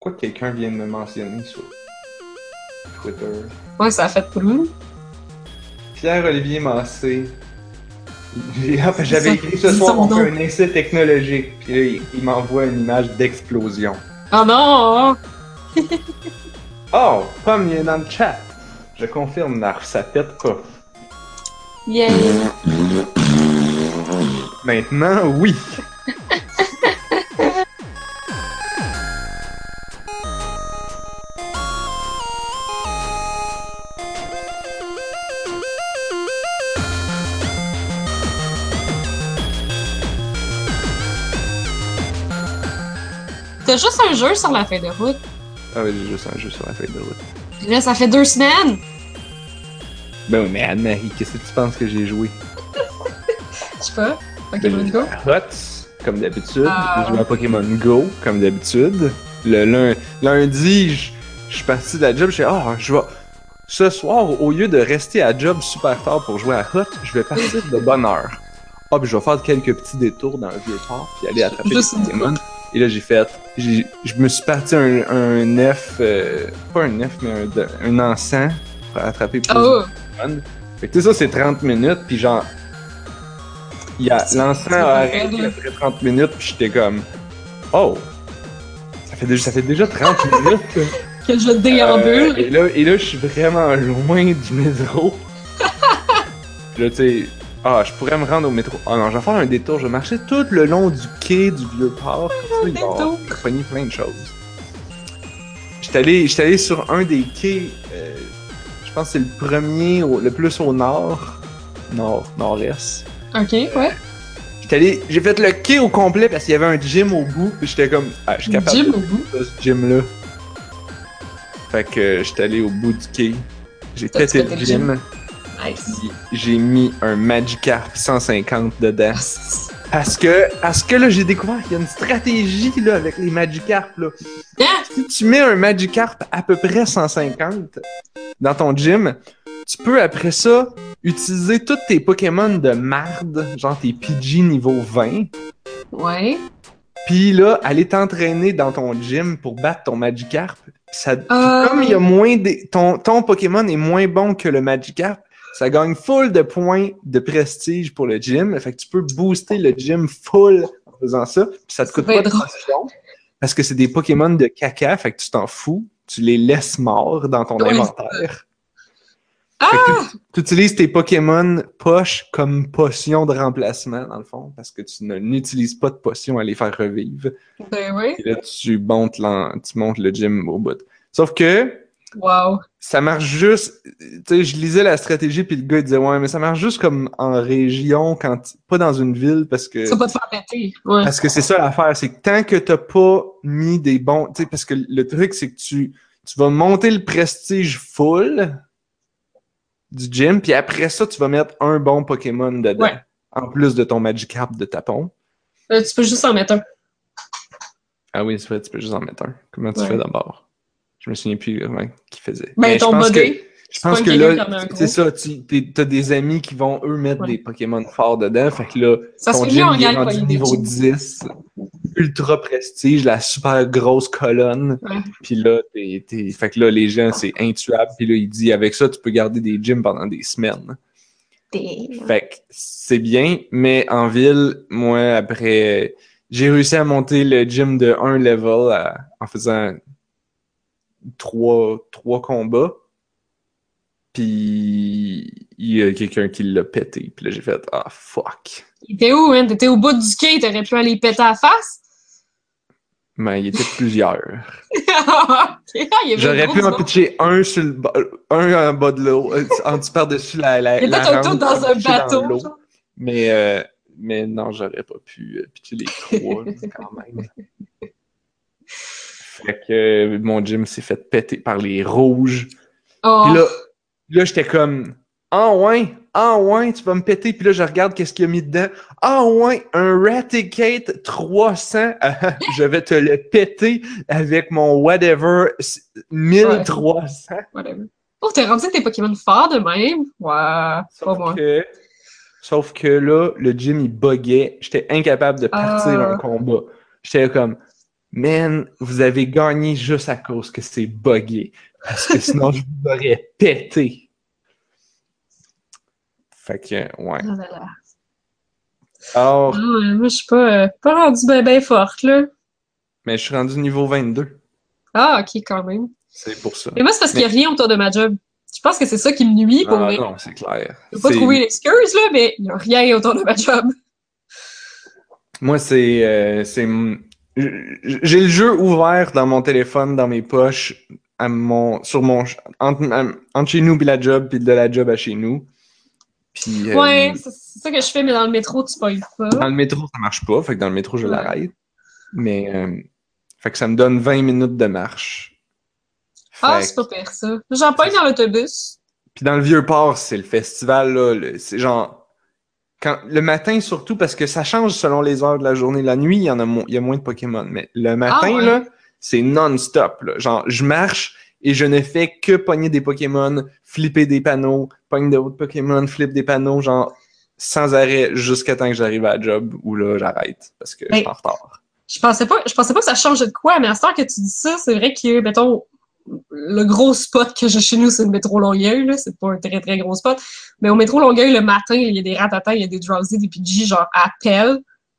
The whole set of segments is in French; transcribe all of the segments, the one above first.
Quoi que quelqu'un vienne me mentionner sur Twitter? Ouais, ça a fait pour Pierre-Olivier Massé. Ah, J'avais écrit ce soir on fait un essai technologique. Puis là, il, il m'envoie une image d'explosion. Oh non! Oh, Pomme, il est dans le chat. Je confirme, Narf, ça pète pas. Yeah! Maintenant, oui. T'as juste un jeu sur la feuille de route. Ah oui, j'ai juste un jeu sur la feuille de route. Là, ça fait deux semaines! Ben oui, mais Anne-Marie, qu'est-ce que tu penses que j'ai joué? Je sais pas. Ben, Pokémon j'ai Go. Hots, comme d'habitude. Ah. J'ai joué à Pokémon Go, comme d'habitude. Le lun- lundi, je suis parti de la job, je suis ah, je vais. Ce soir, au lieu de rester à job super tard pour jouer à Hot, je vais partir de bonne heure. Ah, puis je vais faire quelques petits détours dans le vieux port, puis aller attraper une Pokémon. Et là, j'ai fait. j'ai- Je me suis parti un, un nef. euh, pas un nef, mais un, un encens pour attraper plus Oh! de. Fait que tu sais, ça, c'est 30 minutes, puis genre. Il y a C'est- l'encens a arrêté après 30 minutes, puis j'étais comme. Oh! Ça fait déjà, ça fait déjà 30 minutes. Que je déambule! Euh, et, là, et là, je suis vraiment loin du métro. Là, tu sais, ah, je pourrais me rendre au métro. Ah non, je vais faire un détour. Je vais marcher tout le long du quai du vieux port. Comme ça, il va plein de choses. J'étais allé, allé sur un des quais. euh, je pense que c'est le premier, au- le plus au nord. Nord, nord-est. Ok, ouais. J'étais allé, j'ai fait le quai au complet parce qu'il y avait un gym au bout. Puis j'étais comme, ah, je suis capable Gym de au bout? ce gym-là. Fait que euh, j'étais allé au bout du quai. J'ai pété le pété le gym. Nice. J'ai mis un Magikarp 150 dedans. Parce que, parce que là, j'ai découvert qu'il y a une stratégie là, avec les Magikarp. Là. Ah! Si tu mets un Magikarp à peu près 150 dans ton gym, tu peux après ça utiliser tous tes Pokémon de marde, genre tes Pidgey niveau 20, Ouais. puis là, aller t'entraîner dans ton gym pour battre ton Magikarp. Ça, Ah, comme il y a moins de, ton, ton Pokémon est moins bon que le Magikarp, ça gagne full de points de prestige pour le gym. Fait que tu peux booster le gym full en faisant ça. Puis ça te coûte pas de drôle. potions. Parce que c'est des Pokémon de caca, fait que tu t'en fous. Tu les laisses morts dans ton inventaire. Ah! Tu, utilises tes Pokémon poche comme potion de remplacement, dans le fond, parce que tu n'utilises pas de potion à les faire revivre. Ben oui. Et là, tu montes, tu montes le gym au bout. Sauf que Wow. ça marche juste. Tu sais, je lisais la stratégie, puis le gars il disait Ouais, mais ça marche juste comme en région, quand pas dans une ville, parce que. Ça va te faire péter. Ouais. Parce que c'est ça l'affaire, c'est que tant que t'as pas mis des bons. Tu sais, parce que le truc, c'est que tu, tu vas monter le prestige full du gym, puis après ça, tu vas mettre un bon Pokémon dedans. Ouais. En plus de ton Magikarp de tapon. Euh, tu peux juste en mettre un. Ah oui, c'est vrai, tu peux juste en mettre un. Comment tu Ouais. fais d'abord? Je me souviens plus comment qui faisait. Ben, Mais je ton pense que- modé. Je pense que là, c'est ça, tu t'as des amis qui vont, eux, mettre Ouais. des Pokémon forts dedans. Fait que là, Ça ton gym il est rendu niveau gyms. 10, ultra prestige, la super grosse colonne. Ouais. Puis là, t'es, t'es- fait que là, les gens, c'est intuable. Puis là, il dit, avec ça, tu peux garder des gyms pendant des semaines. Damn. Fait que c'est bien, mais en ville, moi, après, j'ai réussi à monter le gym de un level à- en faisant trois, trois combats. Puis il y a quelqu'un qui l'a pété. Puis là, j'ai fait Ah fuck. Il était où, hein? T'étais au bout du quai, t'aurais pu aller péter à la face? Mais il était plusieurs. Avait J'aurais pu en pitcher un sur le bas- un en bas de l'eau, euh, en dessous par-dessus la, la, Il la était un tour rampe, dans un dans bateau. Mais, euh, mais non, j'aurais pas pu euh, pitcher les trois quand même. Fait que mon gym s'est fait péter par les rouges. Oh. Puis là, là j'étais comme Ah ouais, ah ouais, tu vas me péter. Puis là, je regarde qu'est-ce qu'il y a mis dedans. Ah ouais, un Raticate 300. Ah, je vais te le péter avec mon whatever 1300. Whatever. Oh, t'es rendu tes Pokémon forts de même? Ouais, c'est pas Sauf moi. que, sauf que là, le gym, il buguait. J'étais incapable de partir Ah. un combat. J'étais comme, Man, vous avez gagné juste à cause que c'est buggé. Parce que sinon, je vous aurais pété. Fait que, ouais. Ah là là. Alors, Ah moi, je suis pas, euh, pas rendue ben, ben forte, là. mais je suis rendu niveau 22. Ah, ok, quand même. C'est pour ça. Mais moi, c'est parce qu'il y a rien autour de ma job. Je pense que c'est ça qui me nuit pour Ah vrai. non, c'est clair. Je peux pas trouver une excuse, là, mais il y a rien autour de ma job. Moi, c'est. euh, J'ai le jeu ouvert dans mon téléphone, dans mes poches, à mon, sur mon, entre, à- entre chez nous puis la job, puis de la job à chez nous. Puis, euh, Ouais, c'est c'est ça que je fais, mais dans le métro, tu payes pas. dans le métro, ça marche pas. Fait que dans le métro, je Ouais. l'arrête. Mais, euh, fait que ça me donne 20 minutes de marche. Ah, c'est pas pire, ça. J'en paye dans l'autobus. Puis dans le vieux port, c'est le festival là, c'est genre quand le matin surtout parce que ça change selon les heures de la journée. La nuit, il y en a mo- il y a moins de Pokémon, mais le matin ouais? là, c'est non-stop. Genre je marche et je ne fais que pogner des Pokémon, flipper des panneaux, pogner d'autres Pokémon, flip des panneaux genre sans arrêt jusqu'à temps que j'arrive à la job où là j'arrête parce que je suis en retard. Je pensais pas, je pensais pas que ça changeait de quoi, mais à ce temps que tu dis ça, c'est vrai que, mettons, le gros spot que j'ai chez nous, c'est le métro Longueuil, là. C'est pas un très, très gros spot. Mais au métro Longueuil, le matin, il y a des ratatins, il y a des drowsy, des PG, genre, pelle.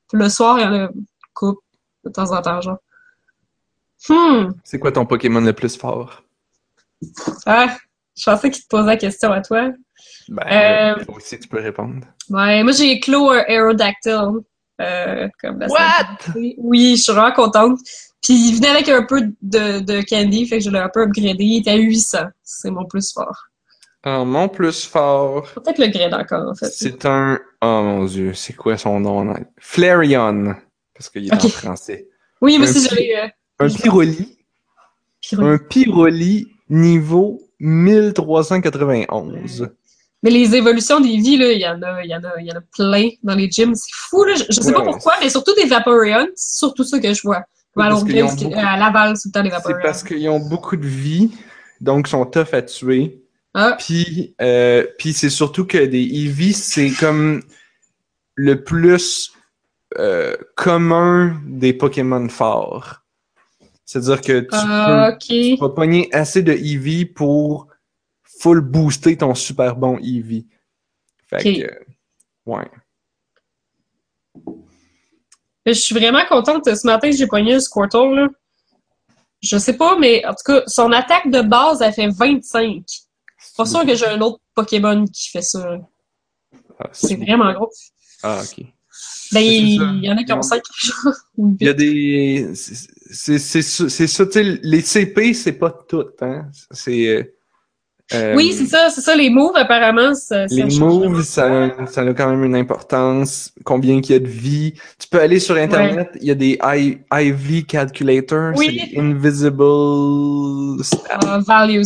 Puis le soir, il y en a coupe, de temps en temps, genre. Hmm. C'est quoi ton Pokémon le plus fort? Ah, je pensais qu'il te posait la question à toi. Ben, Euh, toi aussi tu peux répondre. Ouais, moi, j'ai éclos un Aerodactyl. Euh, comme la What? Oui, je suis vraiment contente. Puis il venait avec un peu de, de candy, fait que je l'ai un peu upgradé. Il était à 800. C'est mon plus fort. Alors, mon plus fort, Peut-être le grade encore, en fait. C'est un. Oh mon dieu, c'est quoi son nom? Flareon. Parce qu'il est en français. Oui, mais si j'avais... Euh, Un Pyroli. Pyro- Un Pyroli niveau 1391. Mais les évolutions des vies, là, il y en a, il y en a, il y en a plein dans les gyms. C'est fou, là. Je, je sais pas pourquoi, mais surtout des Vaporeon. C'est surtout ça que je vois. À Laval, c'est le temps parce qu'ils ont beaucoup de vie, donc sont tough à tuer. Ah, Puis, euh, puis c'est surtout que des Eevee, c'est comme le plus euh, commun des Pokémon forts. C'est-à-dire que tu peux ah, tu ok. vas pogner assez de Eevee pour full booster ton super bon Eevee. Fait que, ouais. Je suis vraiment contente. Ce matin, j'ai pogné un Squirtle, là. Je sais pas, mais en tout cas, son attaque de base, elle fait 25. Pas sûr que j'ai un autre Pokémon qui fait ça. Ah, C'est vraiment gros. Ah, ok. Ben, c'est il y en a qui ont 5, genre. ou Il y a des. c'est- C'est c'est ça, c'est ça, tu sais, les CP, c'est pas tout, hein. C'est. Euh, Oui, c'est ça, c'est ça. Les moves, apparemment, ça, ça Les change moves, ça, a- ça a quand même une importance. Combien qu'il y a de vie. Tu peux aller sur Internet, il y a des I- IV calculators, Oui. c'est invisible Ah, values.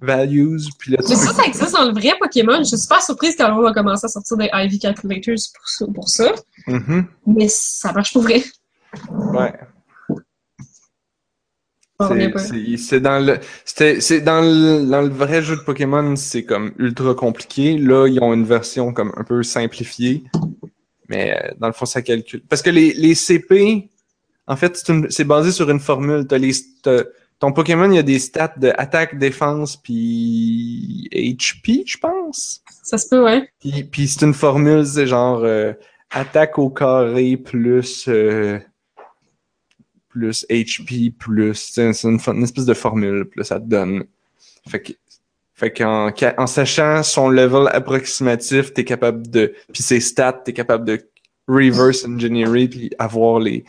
values. Puis là, Mais ça, ça existe dans le vrai Pokémon. Je suis super surprise quand on va commencer à sortir des IV calculators pour ça. Pour ça. Mhm. Mais ça marche pour vrai. Ouais. C'est- dans le c'est dans le dans le vrai jeu de Pokémon, c'est comme ultra compliqué. Là, ils ont une version comme un peu simplifiée. Mais euh, dans le fond, ça calcule. Parce que les, les CP, en fait, c'est basé sur une formule. T'as les, ton Pokémon, il y a des stats de attaque, défense, puis HP, je pense. Ça se peut, ouais. Puis, puis c'est une formule, c'est genre euh, attaque au carré plus euh, plus HP plus c'est une, espèce de formule, là, ça te donne. Fait que fait qu'en en sachant son level approximatif, t'es capable de puis ses stats, t'es capable de reverse engineer puis avoir les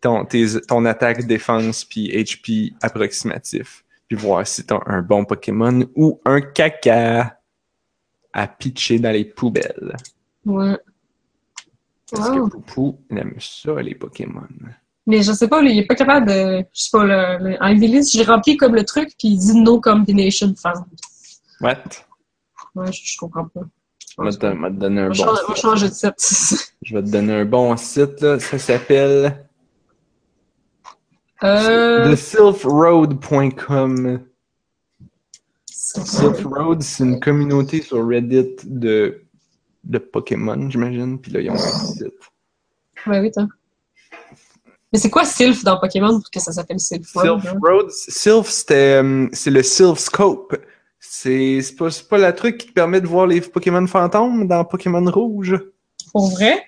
ton tes, ton attaque défense puis HP approximatif puis voir si t'as un bon Pokémon ou un caca à pitcher dans les poubelles. Ouais. Parce Wow. que Poupou, il aime ça, les Pokémon. Mais je sais pas, il est pas capable de. Je sais pas, le, le Ivy List, j'ai rempli comme le truc, puis il dit no combination found. What? Ouais, je, je comprends pas. Je vais te, je vais te donner un On bon va changer- on va site. changer de site. Je vais te donner un bon site, là. Ça s'appelle euh. thesylphroad.com. Sylphroad, c'est une communauté sur Reddit de, de Pokémon, j'imagine. Puis là, ils ont un site. Ouais, oui, t'as. Mais c'est quoi Sylph dans Pokémon pour que ça s'appelle Sylph Road? Sylph hein? Road, Sylph, euh, c'est le Sylph Scope. C'est, pas, pas la truc qui te permet de voir les Pokémon fantômes dans Pokémon Rouge? Pour vrai?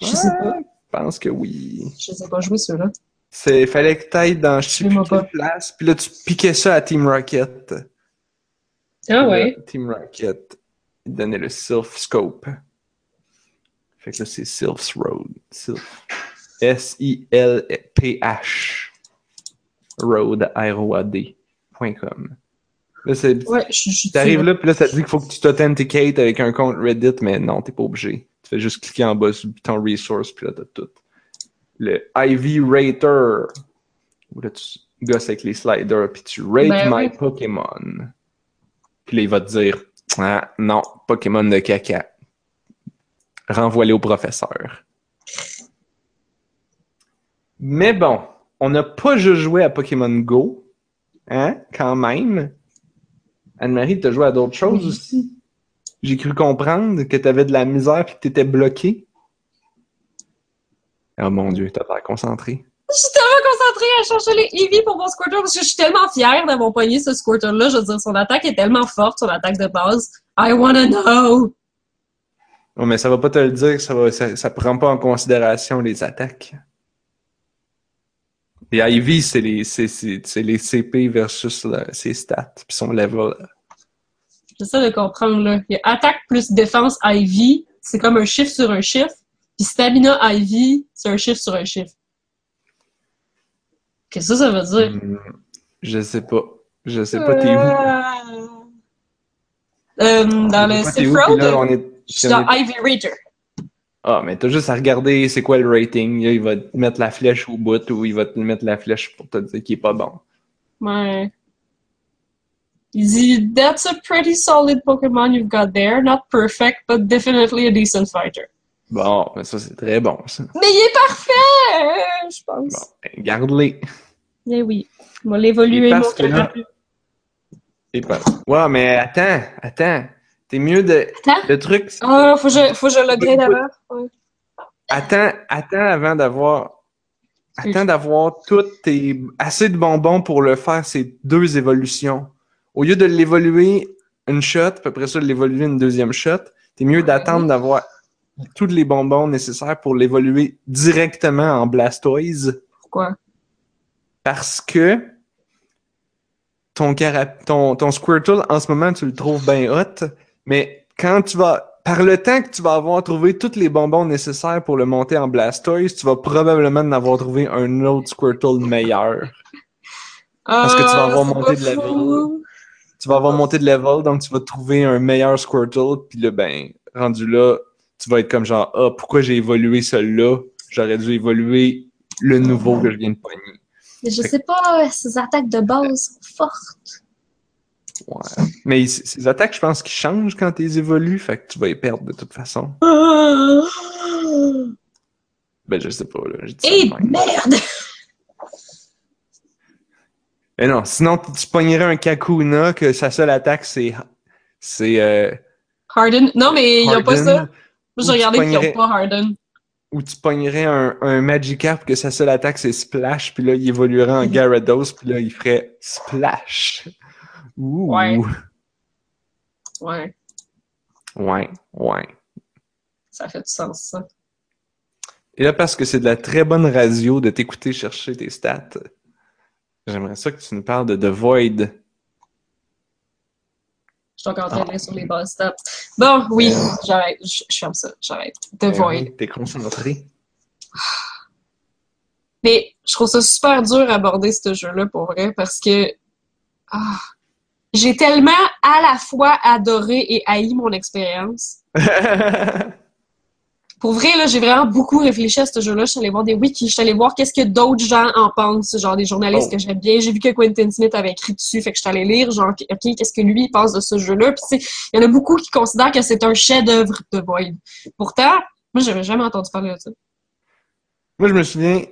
Je sais pas. Je pense que oui. Je sais pas jouer ceux-là. C'est, fallait que t'ailles dans je sais plus Dis-moi quelle pas. place, puis là tu piquais ça à Team Rocket. Ah ouais. là, Team Rocket, il donnait le Sylph Scope. Fait que là c'est Sylph's Road. Sylph. S-I-L-P-H. Road, R-O-A-D.com. Là, c'est, Ouais, je je suis T'arrives là, puis là, ça te dit qu'il faut que tu t'authenticates avec un compte Reddit, mais non, t'es pas obligé. Tu fais juste cliquer en bas sur le bouton Resource, puis là, t'as tout. Le IV Rater, où là, tu gosses avec les sliders, puis tu rate Ben my oui. Pokémon. Puis là, il va te dire, ah, non, Pokémon de caca. Renvoie-les au professeur. Mais bon, on n'a pas juste joué à Pokémon Go, hein, quand même. Anne-Marie, t'as joué à d'autres choses Oui. aussi? J'ai cru comprendre que t'avais de la misère et que t'étais bloqué. Oh mon dieu, t'as l'air concentré. Je suis tellement concentrée à chercher les EV pour mon Squirtle parce que je suis tellement fière d'avoir pogné ce Squirtle-là. Je veux dire, son attaque est tellement forte, son attaque de base. I wanna know! Oh, mais ça va pas te le dire, ça, va, ça, ça prend pas en considération les attaques. Les IV, c'est les, c'est, c'est, les CP versus la- ses stats, puis son level. J'essaie de comprendre, là. Il y a attaque plus défense IV, c'est comme un chiffre sur un chiffre. Puis stamina IV, c'est un chiffre sur un chiffre. Qu'est-ce que ça veut dire? Hmm, je sais pas. Je sais pas, t'es où? Euh, dans le là, on est- je suis dans Ivy Rater. Ah, mais t'as juste à regarder c'est quoi le rating. Là, il va te mettre la flèche au bout ou il va te mettre la flèche pour te dire qu'il est pas bon. Ouais. Il dit, That's a pretty solid Pokémon you've got there. Not perfect, but definitely a decent fighter. Bon, mais ça, c'est très bon, ça. Mais il est parfait! Je pense. Bon, ben, garde-les. Eh oui. On va l'évoluer, mon. Ouais, mais attends, attends. T'es mieux de. Attends. Le truc, c'est- Ah, faut que je, faut que je l'upgrade avant. Ouais. attends, attends avant d'avoir. Attends d'avoir toutes tes. assez de bonbons pour le faire, ces deux évolutions. Au lieu de l'évoluer une shot, puis après ça, de l'évoluer une deuxième shot, t'es mieux d'attendre d'avoir tous les bonbons nécessaires pour l'évoluer directement en Blastoise. Pourquoi? Parce que ton, ton, ton Squirtle, en ce moment, tu le trouves bien hot, mais quand tu vas. Par le temps que tu vas avoir trouvé tous les bonbons nécessaires pour le monter en Blastoise, tu vas probablement en avoir trouvé un autre Squirtle meilleur. Parce que tu vas Ah, avoir c'est monté de level. fou. Tu vas avoir monté de level, donc tu vas trouver un meilleur Squirtle, puis là, ben, rendu là, tu vas être comme genre, ah, pourquoi j'ai évolué celui-là? J'aurais dû évoluer le nouveau que je viens de pogner. Mais je sais pas, ces attaques de base sont fortes. Ouais. Mais ces attaques, je pense qu'ils changent quand tu les évolues, fait que tu vas les perdre de toute façon. Ben, je sais pas, là. Ça de même. merde! Mais non, sinon, tu pognerais un Kakuna que sa seule attaque, c'est. C'est. Euh, Harden. Non, mais ils ont pas Harden, ça. Moi, j'ai tu regardé qu'ils pas Harden. Ou tu pognerais un, un Magikarp que sa seule attaque, c'est Splash, puis là, il évoluerait en Mhm. Gyarados, puis là, il ferait Splash. Ouh. Ouais. Ouais, Ouais, ouais. ça fait du sens, ça. Et là, parce que c'est de la très bonne radio de t'écouter chercher tes stats, j'aimerais ça que tu nous parles de The Void. Je suis encore en train de Ah. lire sur les bases stats. Bon, oui, j'arrête. Je, je ferme ça. J'arrête. The Ben Void. oui, T'es concentré. Mais je trouve ça super dur à aborder ce jeu-là pour vrai parce que ah, j'ai tellement à la fois adoré et haï mon expérience. Pour vrai, là, j'ai vraiment beaucoup réfléchi à ce jeu-là. Je suis allée voir des wikis, je suis allée voir qu'est-ce que d'autres gens en pensent, genre des journalistes Oh. que j'aime bien. J'ai vu que Quentin Smith avait écrit dessus, fait que je suis allée lire, genre, OK, qu'est-ce que lui pense de ce jeu-là? Puis, il y en a beaucoup qui considèrent que c'est un chef-d'œuvre de Void. Pourtant, moi, j'avais jamais entendu parler de ça. Moi, je me souviens,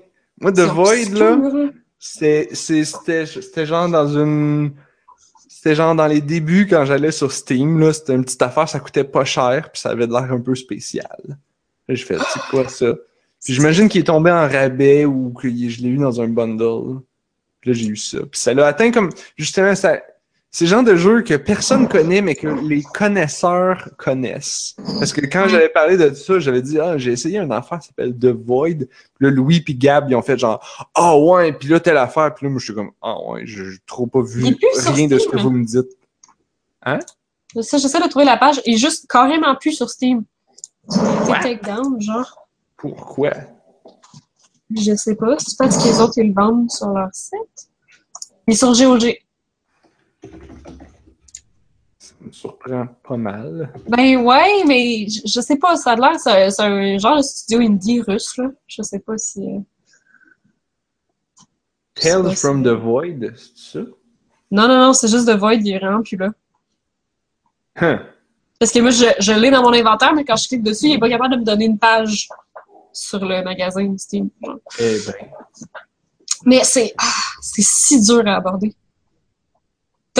moi, The Void, là, c'était c'était genre dans une. C'était genre dans les débuts quand j'allais sur Steam, là. C'était une petite affaire, ça coûtait pas cher, puis ça avait l'air un peu spécial. Là, j'ai fait, c'est quoi ça? Puis j'imagine qu'il est tombé en rabais ou que je l'ai eu dans un bundle. Puis là, j'ai eu ça. Puis ça l'a atteint comme, justement, ça, c'est le genre de jeu que personne connaît, mais que les connaisseurs connaissent. Parce que quand j'avais parlé de ça, j'avais dit, ah, j'ai essayé un affaire qui s'appelle The Void. Puis là, Louis puis Gab, ils ont fait genre, ah ouais, puis là, telle affaire. Puis là, moi, je suis comme, ah ouais, j'ai trop pas vu rien de ce que vous me dites. Hein? Ça, j'essaie de trouver la page. Et juste carrément plus sur Steam. take down, genre. Pourquoi? Je sais pas. C'est parce que les autres, ils le vendent sur leur site. Ils sont GOG. Ça me surprend pas mal. Ben ouais, mais je, sais pas, ça a l'air, c'est un genre de studio indie russe, là. Je sais pas si. Euh, Tales from the Void, c'est ça? Non, non, non, c'est juste The Void, il est vraiment plus là. Parce que moi, je, je l'ai dans mon inventaire, mais quand je clique dessus, il est pas capable de me donner une page sur le magasin Steam. Eh ben. Mais c'est ah, c'est si dur à aborder.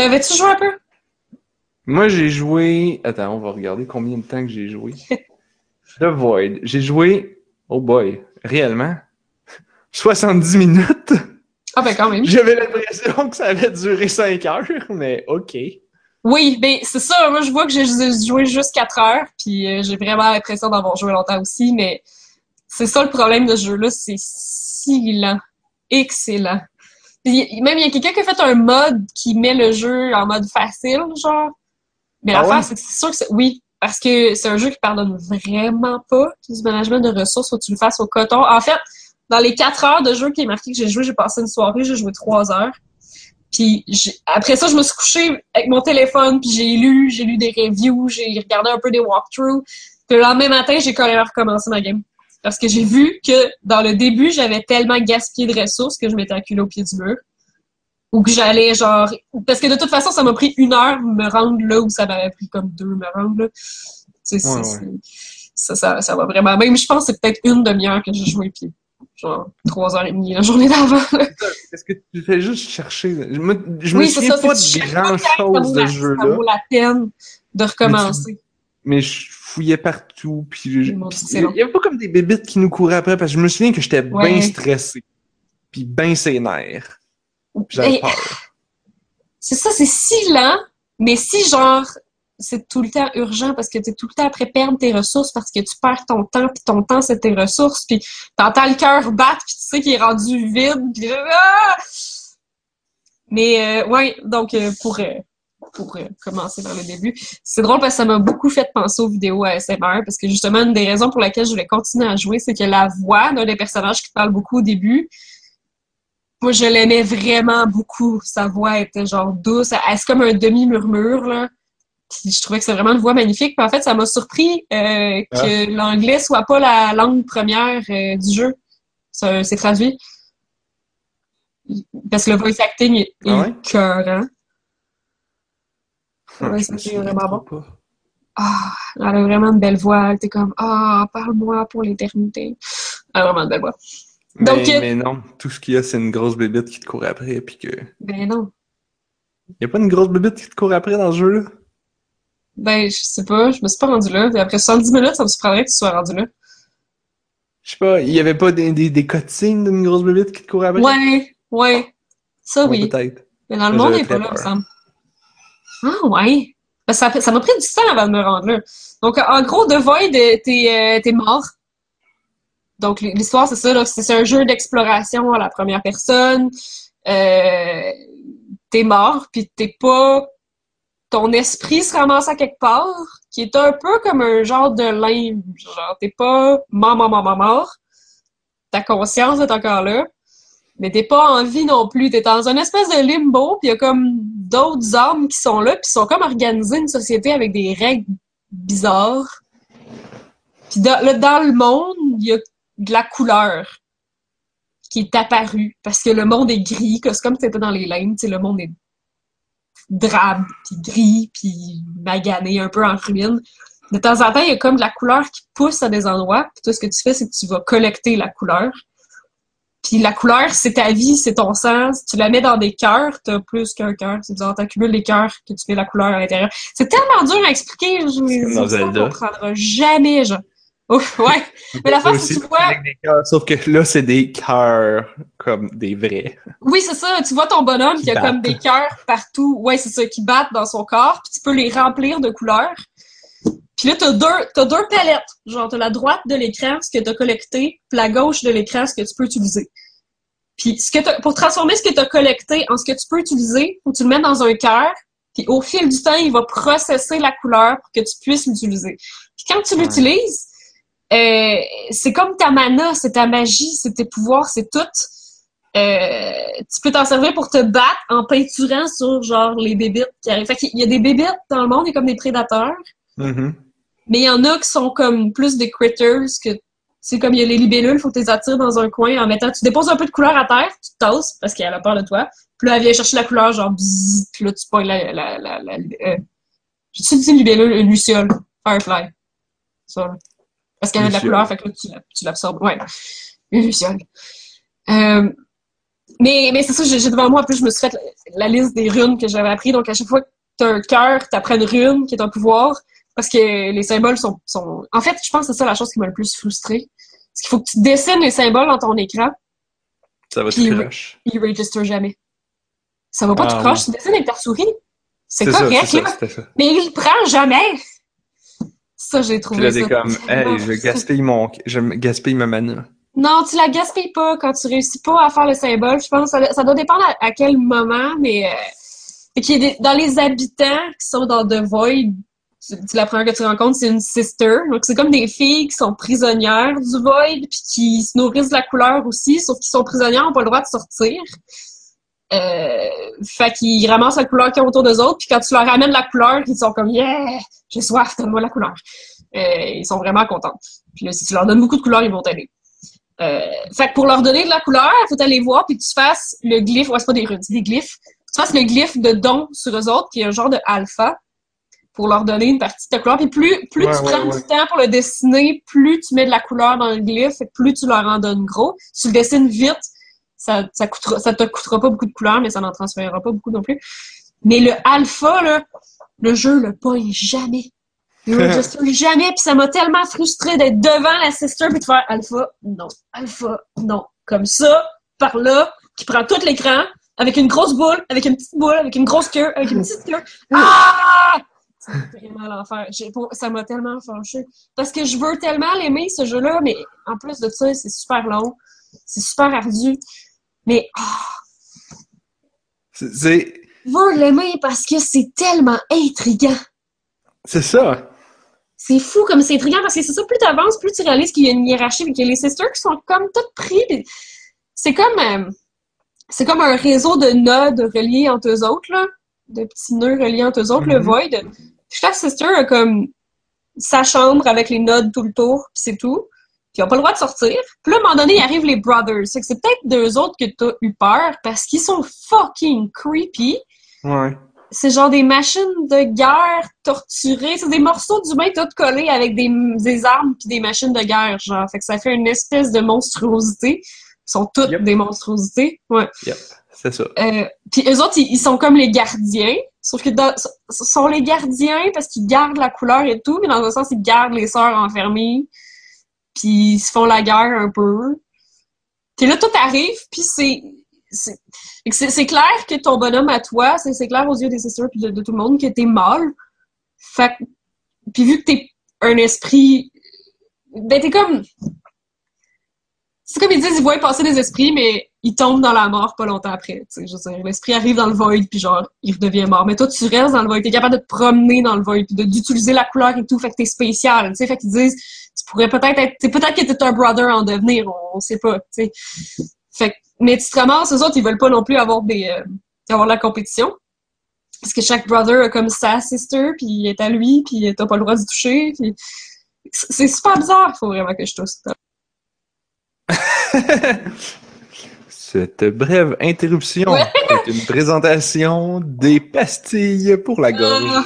T'avais-tu joué un peu? Moi, j'ai joué. Attends, on va regarder combien de temps que j'ai joué. The Void. J'ai joué. Oh boy, réellement? 70 minutes? Ah, ben quand même. J'avais l'impression que ça allait durer 5 heures, mais OK. Oui, ben c'est ça. Moi, je vois que j'ai joué juste 4 heures, puis euh, j'ai vraiment l'impression d'avoir joué longtemps aussi, mais c'est ça le problème de ce jeu-là, c'est si lent. Excellent même il y a quelqu'un qui a fait un mode qui met le jeu en mode facile, genre. Mais ah l'affaire, c'est que c'est sûr que c'est. Oui, parce que c'est un jeu qui pardonne vraiment pas du management de ressources, faut que tu le fasses au coton. En fait, dans les quatre heures de jeu qui est marqué que j'ai joué, j'ai passé une soirée, j'ai joué trois heures. Puis après ça, je me suis couchée avec mon téléphone, puis j'ai lu, j'ai lu des reviews, j'ai regardé un peu des walkthroughs. Puis le lendemain matin, j'ai quand même recommencé ma game. Parce que j'ai vu que dans le début, j'avais tellement gaspillé de ressources que je m'étais acculée au pied du mur. Ou que j'allais genre. Parce que de toute façon, ça m'a pris une heure me rendre là où ça m'avait pris comme deux me rendre là. Ça, ça, ça va vraiment. Même je pense que c'est peut-être une demi-heure que j'ai joué, puis genre trois heures et demie la journée d'avant. Est-ce que tu fais juste chercher? Je me, je me souviens pas de grand-chose de ce jeu-là. Ça vaut la peine de recommencer. Mais je fouillais partout, puis il y avait pas comme des bébites qui nous couraient après, parce que je me souviens que j'étais bien stressé, puis bien sénère. J'avais peur. C'est ça, c'est si lent, mais si genre c'est tout le temps urgent parce que tu es tout le temps après perdre tes ressources parce que tu perds ton temps, puis ton temps, c'est tes ressources, puis t'entends le cœur battre, puis tu sais qu'il est rendu vide, puis... Ah! Mais, euh, ouais, donc, euh, pour, euh, pour euh, commencer dans le début. C'est drôle parce que ça m'a beaucoup fait penser aux vidéos ASMR parce que justement, une des raisons pour laquelle je voulais continuer à jouer, c'est que la voix d'un des personnages qui parle beaucoup au début, moi, je l'aimais vraiment beaucoup. Sa voix était genre douce. C'est comme un demi-murmure, là. je trouvais que c'est vraiment une voix magnifique. Puis en fait, ça m'a surpris euh, que ah. l'anglais soit pas la langue première euh, du jeu. C'est traduit. Parce que le voice acting est, ah Ouais, ça vraiment bon. Ah, elle a vraiment une belle voix. Elle était comme, ah, parle-moi pour l'éternité. Elle a vraiment une belle voix. Mais, euh, mais non, tout ce qu'il y a, c'est une grosse bébête qui te court après, puis que... Ben non. Y a pas une grosse bébête qui te court après dans ce jeu-là? Ben, je sais pas, je me suis pas rendu là. Après 70 minutes, ça me surprendrait que tu sois rendu là. Je sais pas, il y avait pas des, des, des cutscenes d'une grosse bébête qui te court après? Ouais, ouais. Ça, oui. Peut-être. Mais dans le monde, il n'est pas là, il me semble. Ah ouais. Ben, ça m'a pris du temps avant de me rendre là. Donc, en gros, The Void, t'es es mort. Donc, l'histoire, c'est ça. C'est un jeu d'exploration à la première personne. Euh, t'es mort, puis t'es pas... Ton esprit se ramasse à quelque part, qui est un peu comme un genre de limbe. Genre, t'es pas mort, mort, mort, mort. Ta conscience est encore là mais t'es pas en vie non plus. T'es dans un espèce de limbo, puis il y a comme d'autres hommes qui sont là, puis sont comme organisés une société avec des règles bizarres. Puis dans, dans le monde, il y a de la couleur qui est apparue, parce que le monde est gris, c'est comme si t'étais dans les lames, le monde est drabe, puis gris, puis magané, un peu en ruine. De temps en temps, il y a comme de la couleur qui pousse à des endroits, puis tout ce que tu fais, c'est que tu vas collecter la couleur. Puis la couleur, c'est ta vie, c'est ton sens. Tu la mets dans des cœurs, t'as plus qu'un cœur. C'est bizarre, t'accumules les cœurs que tu fais la couleur à l'intérieur. C'est tellement dur à expliquer. Je ne comprendra jamais, genre. Ouf, ouais. Mais la face, tu vois. sauf que là, c'est des cœurs comme des vrais. Oui, c'est ça. Tu vois ton bonhomme qui, a comme des cœurs partout. Ouais, c'est ça, qui battent dans son corps. Puis tu peux les remplir de couleurs. Puis là, t'as deux, t'as deux palettes. Genre, t'as la droite de l'écran, ce que t'as collecté, puis la gauche de l'écran, ce que tu peux utiliser. Puis ce que pour transformer ce que t'as collecté en ce que tu peux utiliser, faut que tu le mets dans un cœur. Puis au fil du temps, il va processer la couleur pour que tu puisses l'utiliser. Puis quand tu l'utilises, euh, c'est comme ta mana, c'est ta magie, c'est tes pouvoirs, c'est tout. Euh, tu peux t'en servir pour te battre en peinturant sur genre les bébites qui arrivent. Fait qu'il y a des bébites dans le monde, il y a comme des prédateurs. Mm-hmm. Mais il y en a qui sont comme plus des critters que c'est comme il y a les libellules, faut que tu les attires dans un coin en mettant. Tu déposes un peu de couleur à terre, tu tasses parce qu'elle a peur de toi. Puis là, elle vient chercher la couleur, genre bzzz, puis là, tu pognes la. la, la, la, euh, J'ai-tu dit libellule, une luciole, Firefly. Ça, là. Parce qu'elle a de la couleur, fait que là, tu l'absorbes. Ouais. Une luciole. Euh, mais mais c'est ça, j'ai devant moi, en plus, je me suis fait la, liste des runes que j'avais appris. Donc, à chaque fois que tu as un cœur, tu apprends une rune qui est un pouvoir. Parce que les symboles sont, sont... En fait, je pense que c'est ça la chose qui m'a le plus frustré. Parce qu'il faut que tu dessines les symboles dans ton écran. Ça va te crash. Il register jamais. Ça va pas te crash, tu dessines avec ta souris. C'est correct, ça, ça. Mais il prend jamais. Ça, j'ai trouvé Puis là, ça. comme, hey, je gaspille mon, je gaspille ma mana. Non, tu la gaspilles pas quand tu réussis pas à faire le symbole. Je pense que ça, doit dépendre à, quel moment, mais euh, dans les habitants qui sont dans The Void, c'est la première que tu rencontres, c'est une sister. Donc, c'est comme des filles qui sont prisonnières du Void, puis qui se nourrissent de la couleur aussi, sauf qu'ils sont prisonnières, n'ont pas le droit de sortir. Euh, fait qu'ils ramassent la couleur qui est autour d'eux autres, puis quand tu leur ramènes la couleur, ils sont comme « Yeah! J'ai soif, donne-moi la couleur! Euh, ils sont vraiment contents. Puis là, si tu leur donnes beaucoup de couleurs, ils vont t'aider. Euh, fait que pour leur donner de la couleur, il faut aller voir, puis que tu fasses le glyphe, ouais, c'est pas des runes, c'est des glyphes. Tu fasses le glyphe de don sur eux autres, qui est un genre de alpha pour leur donner une partie de ta couleur. Puis plus, plus tu prends du temps pour le dessiner, plus tu mets de la couleur dans le glyphe, et plus tu leur en donnes gros. Si tu le dessines vite, ça, ça, coûtera, ça te coûtera pas beaucoup de couleurs, mais ça n'en transférera pas beaucoup non plus. Mais le alpha, là, le jeu le pogne jamais. Le register jamais, puis ça m'a tellement frustré d'être devant la sister puis de faire alpha, non, alpha, non. Comme ça, par là, qui prend tout l'écran, avec une grosse boule, avec une petite boule, avec une grosse queue, avec une petite queue. Ah! Vraiment l'enfer. Ça m'a tellement fâché. Parce que je veux tellement l'aimer, ce jeu-là, mais en plus de ça, c'est super long. C'est super ardu. Mais, oh, C'est. Je veux l'aimer parce que c'est tellement intriguant. C'est ça. C'est fou comme c'est intriguant parce que c'est ça, plus tu avances, plus tu réalises qu'il y a une hiérarchie, qu'il y a les sisters qui sont comme toutes pris. C'est comme, euh, c'est comme un réseau de nodes reliés entre eux autres, là de petits nœuds reliés entre eux autres, le mhm. Void. Chaque sister a comme sa chambre avec les nodes tout le tour, puis c'est tout. Puis ils n'ont pas le droit de sortir. Puis là, à un moment donné, il arrivent les Brothers. C'est que c'est peut-être deux autres que t'as eu peur parce qu'ils sont fucking creepy. Ouais. C'est genre des machines de guerre torturées. C'est des morceaux d'humains tout collés avec des, des armes puis des machines de guerre, genre. Fait que ça fait une espèce de monstruosité. Ils sont toutes des monstruosités. Ouais. Yep c'est ça. Euh, puis eux autres, ils, sont comme les gardiens, sauf que ce sont les gardiens parce qu'ils gardent la couleur et tout, mais dans un sens, ils gardent les sœurs enfermées, puis ils se font la guerre un peu. Puis là, tout arrive, puis c'est c'est clair que ton bonhomme à toi, c'est clair aux yeux des sisters puis de, tout le monde que t'es mâle. Fait puis vu que t'es un esprit, ben t'es comme c'est comme ils disent, ils voient passer des esprits, mais ils tombent dans la mort pas longtemps après. Je veux dire, l'esprit arrive dans le void, puis genre, il redevient mort. Mais toi, tu restes dans le void, t'es capable de te promener dans le void, puis d'utiliser la couleur et tout, fait que t'es spécial. sais Fait qu'ils disent, tu pourrais peut-être être, peut-être que t'es un brother en devenir, on, sait pas. sais Fait mais tu te ramasses, eux autres, ils veulent pas non plus avoir des euh, avoir la compétition. Parce que chaque brother a comme sa sister, puis il est à lui, puis t'as pas le droit de toucher. Puis... C'est super bizarre, il faut vraiment que je touche. Cette brève interruption est une présentation des pastilles pour la gorge. Ah.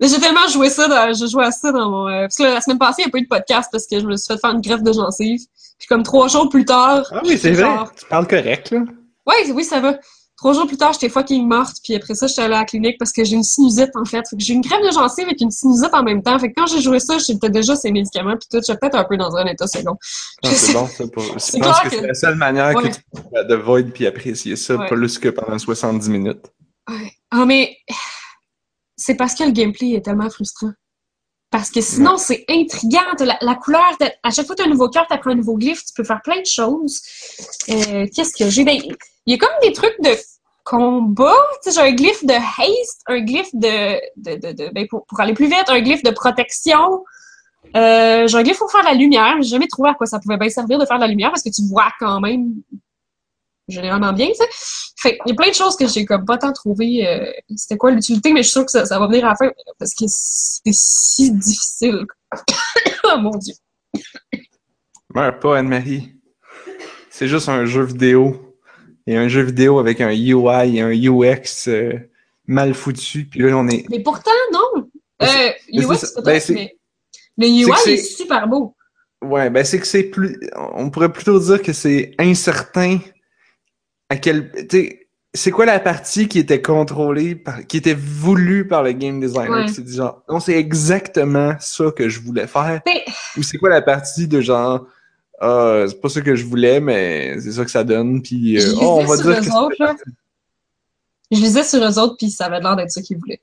j'ai tellement joué ça, dans, je jouais à ça dans mon... Euh, parce que la semaine passée, il n'y a pas eu de podcast parce que je me suis fait faire une greffe de gencive. Puis comme trois jours plus tard... Ah oui, c'est vrai, tu parles correct, là. Oui, oui, ça va. Trois jours plus tard, j'étais fucking morte, puis après ça, j'étais allée à la clinique parce que j'ai une sinusite, en fait. J'ai une crève de gencive avec une sinusite en même temps. Fait que quand j'ai joué ça, j'étais déjà ces médicaments, puis tout, j'étais peut-être un peu dans un état second. C'est bon, ça. Pour... Je pense que, c'est la seule manière que tu peux de void puis apprécier ça, pas plus que pendant 70 minutes. Ouais. Ah, mais c'est parce que le gameplay est tellement frustrant. Parce que sinon, c'est intriguant. La, couleur, à chaque fois que tu as un nouveau cœur, tu apprends un nouveau glyphe, tu peux faire plein de choses. Euh, Qu'est-ce que j'ai? Ben, il y a comme des trucs de combat. J'ai un glyphe de haste, un glyphe de, de, de, ben, pour, aller plus vite, un glyphe de protection. Euh, j'ai un glyphe pour faire la lumière. J'ai jamais trouvé à quoi ça pouvait bien servir de faire de la lumière parce que tu vois quand même généralement bien, tu sais. Il y a plein de choses que j'ai comme pas tant trouvé euh, c'était quoi l'utilité, mais je suis sûre que ça, ça, va venir à la fin parce que c'est si difficile. oh mon dieu. Meurs pas, Anne-Marie. C'est juste un jeu vidéo. Et un jeu vidéo avec un UI et un UX euh, mal foutu. Puis là, on est. Mais pourtant, non! Euh, UX, ben mais le UI est, est super beau. Ouais, ben c'est que c'est plus. On pourrait plutôt dire que c'est incertain à quel. C'est quoi la partie qui était contrôlée, par, qui était voulue par le game designer? C'est genre, non, c'est exactement ça que je voulais faire? Ou c'est quoi la partie de genre, ah, c'est pas ça que je voulais, mais c'est ça que ça donne, puis euh, oh, on va dire que autres, Je lisais sur eux autres, puis ça avait l'air d'être ça qu'ils voulaient.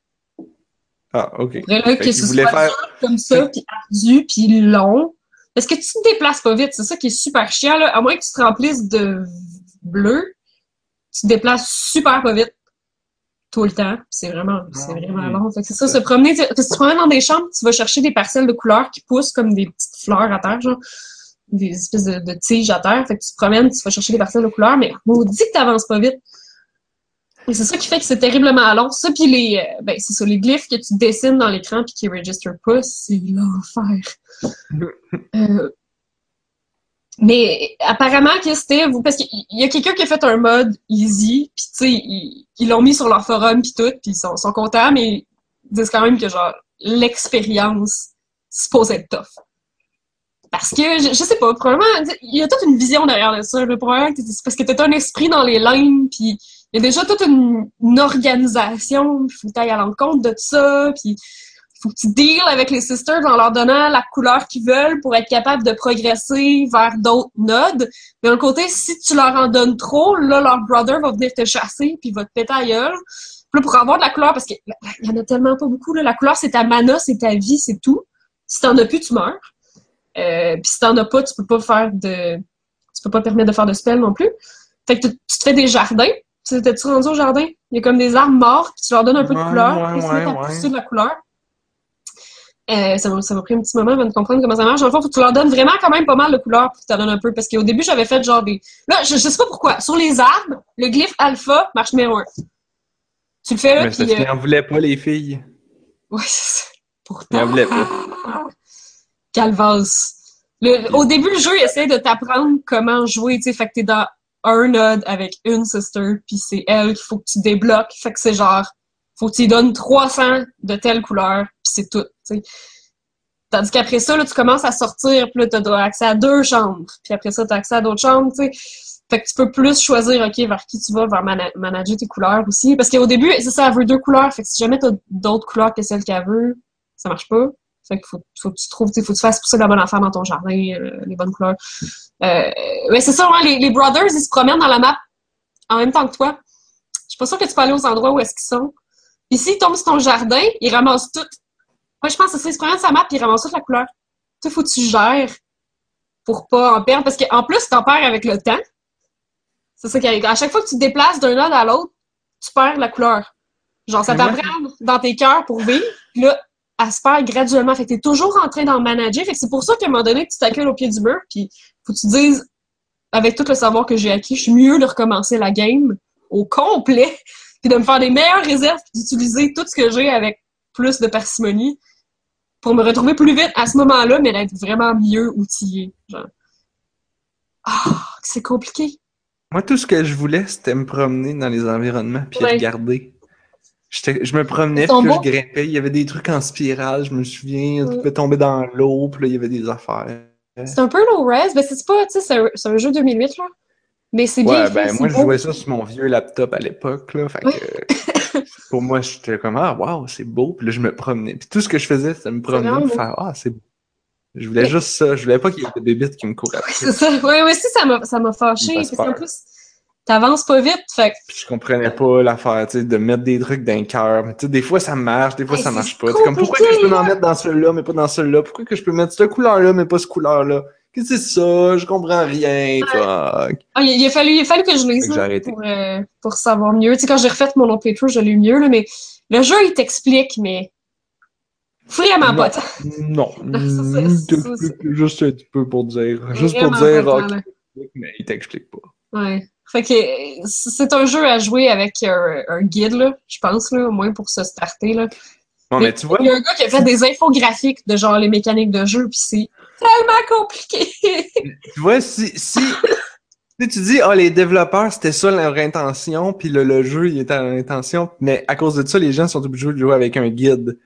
Ah, ok. Après, là, que ce soit faire... comme ça, puis ardu, puis long. Est-ce que tu te déplaces pas vite? C'est ça qui est super chiant, là. À moins que tu te remplisses de bleu, tu te déplaces super pas vite tout le temps. C'est vraiment, c'est vraiment long. c'est ça, se promener. Si tu te promènes dans des chambres, tu vas chercher des parcelles de couleurs qui poussent comme des petites fleurs à terre, genre des espèces de, de tiges à terre. Fait que tu te promènes, tu vas chercher des parcelles de couleurs, mais on dit que t'avances pas vite. Et c'est ça qui fait que c'est terriblement long. Ça, puis les, euh, ben, c'est ça, les glyphes que tu dessines dans l'écran puis qui register pas, c'est l'enfer. euh, mais apparemment que c'était parce qu'il y a quelqu'un qui a fait un mode easy, puis tu sais ils l'ont mis sur leur forum puis tout, puis ils sont, sont contents, mais ils disent quand même que genre l'expérience suppose être tough. Parce que je, sais pas, probablement il y a toute une vision derrière de ça. Probablement c'est parce que t'as un esprit dans les lignes, puis il y a déjà toute une, organisation, il faut que tu à l'encontre de ça, puis faut que tu deals avec les sisters en leur donnant la couleur qu'ils veulent pour être capable de progresser vers d'autres nodes. Mais d'un côté, si tu leur en donnes trop, là, leur brother va venir te chasser puis va te péter gueule. Puis là, pour avoir de la couleur, parce qu'il y en a tellement pas beaucoup, là, la couleur, c'est ta mana, c'est ta vie, c'est tout. Si t'en as plus, tu meurs. Euh, puis si t'en as pas, tu peux pas faire de... Tu peux pas permettre de faire de spell non plus. Fait que tu te fais des jardins. T'es-tu rendu au jardin? Il y a comme des arbres morts, puis tu leur donnes un peu de couleur, ouais, puis ouais, ouais. de la couleur. Euh, ça m'a pris un petit moment avant de comprendre comment ça marche. En fait, faut que tu leur donnes vraiment quand même pas mal de couleurs pour que tu donnes un peu. Parce qu'au début, j'avais fait genre des. Là, je, je sais pas pourquoi. Sur les arbres, le glyphe alpha marche numéro un. Tu le fais là. Mais qu'ils euh... voulaient pas les filles. Ouais, c'est ça. Pourtant. Ils en voulaient pas. Calvas. Le, au début, le jeu essaie de t'apprendre comment jouer, tu sais. Fait que t'es dans un node avec une sister, puis c'est elle qu'il faut que tu débloques. Fait que c'est genre faut que tu lui donnes 300 de telle couleur, puis c'est tout. T'sais. Tandis qu'après ça, là, tu commences à sortir, puis là, tu as accès à deux chambres. Puis après ça, tu as accès à d'autres chambres, tu sais. Fait que tu peux plus choisir, OK, vers qui tu vas, vers manager tes couleurs aussi. Parce qu'au début, c'est ça, elle veut deux couleurs. Fait que si jamais tu as d'autres couleurs que celles qu'elle veut, ça marche pas. Fait qu'il faut, faut que tu trouves, faut que tu fasses pousser la bonne affaire dans ton jardin, euh, les bonnes couleurs. Euh, mais c'est ça, ouais, les, les, brothers, ils se promènent dans la map en même temps que toi. Je suis pas sûre que tu peux aller aux endroits où est-ce qu'ils sont. Puis s'il tombe sur ton jardin, il ramasse tout. Moi, je pense que c'est il se promène sa map et il ramasse toute la couleur. Tu faut que tu gères pour pas en perdre. Parce qu'en plus, tu en perds avec le temps. C'est ça qui arrive. À chaque fois que tu te déplaces d'un node à l'autre, tu perds la couleur. Genre, ça t'apprend dans tes cœurs pour vivre. Puis là, elle se perd graduellement. Fait que t'es toujours en train d'en manager. Fait que c'est pour ça qu'à un moment donné, tu t'accules au pied du mur. Puis faut que tu dises, avec tout le savoir que j'ai acquis, je suis mieux de recommencer la game au complet puis de me faire des meilleures réserves, puis d'utiliser tout ce que j'ai avec plus de parcimonie pour me retrouver plus vite à ce moment-là, mais d'être vraiment mieux outillé. Genre. Ah, c'est compliqué. Moi, tout ce que je voulais, c'était me promener dans les environnements puis regarder. Je me promenais, puis je grimpais. Il y avait des trucs en spirale, je me souviens. Tu pouvais tomber dans l'eau, puis là, il y avait des affaires. C'est un peu low res, mais c'est pas, tu sais, c'est un, jeu 2008, là. Mais c'est bien Ouais, fait, ben moi je jouais ça sur mon vieux laptop à l'époque, là. Fait que pour moi, j'étais comme Ah waouh, c'est beau. Puis là, je me promenais. Puis tout ce que je faisais, c'était me promener beau. faire Ah, c'est beau. Je voulais Mais- juste ça. Je voulais pas qu'il y ait des bébites qui me courent Oui, c'est ça. Oui, oui, si, ça m'a, fâché. Me Parce qu'en plus, t'avances pas vite. Fait je comprenais pas l'affaire, tu sais, de mettre des trucs dans le cœur. Mais tu sais, des fois ça marche, des fois Hey, ça marche pas. Comme pourquoi que je peux m'en mettre dans celui-là, mais pas dans celui-là? Pourquoi que je peux mettre cette couleur-là, mais pas cette couleur-là? Qu'est-ce que c'est ça? Je comprends rien. Ah, il, a fallu, il a fallu que je lise là, pour, euh, pour savoir mieux. Tu sais, quand j'ai refait mon long playthrough, je l'ai eu mieux, là, mais le jeu, il t'explique, mais vraiment pas. Non. Ça, ça, Mm, ça. Juste un petit peu pour dire. Juste pour dire, ok, là. mais il t'explique pas. Ouais. Fait que euh, c'est un jeu à jouer avec un, un guide, là, je pense, là, au moins pour se starter. Là. Mais tu vois, Il y a un gars qui a fait des infographiques de genre les mécaniques de jeu, puis c'est tellement compliqué. tu vois, si, si, tu dis, ah, les développeurs, c'était ça leur intention, puis le, le jeu, il était à l'intention, mais à cause de ça, les gens sont obligés de jouer avec un guide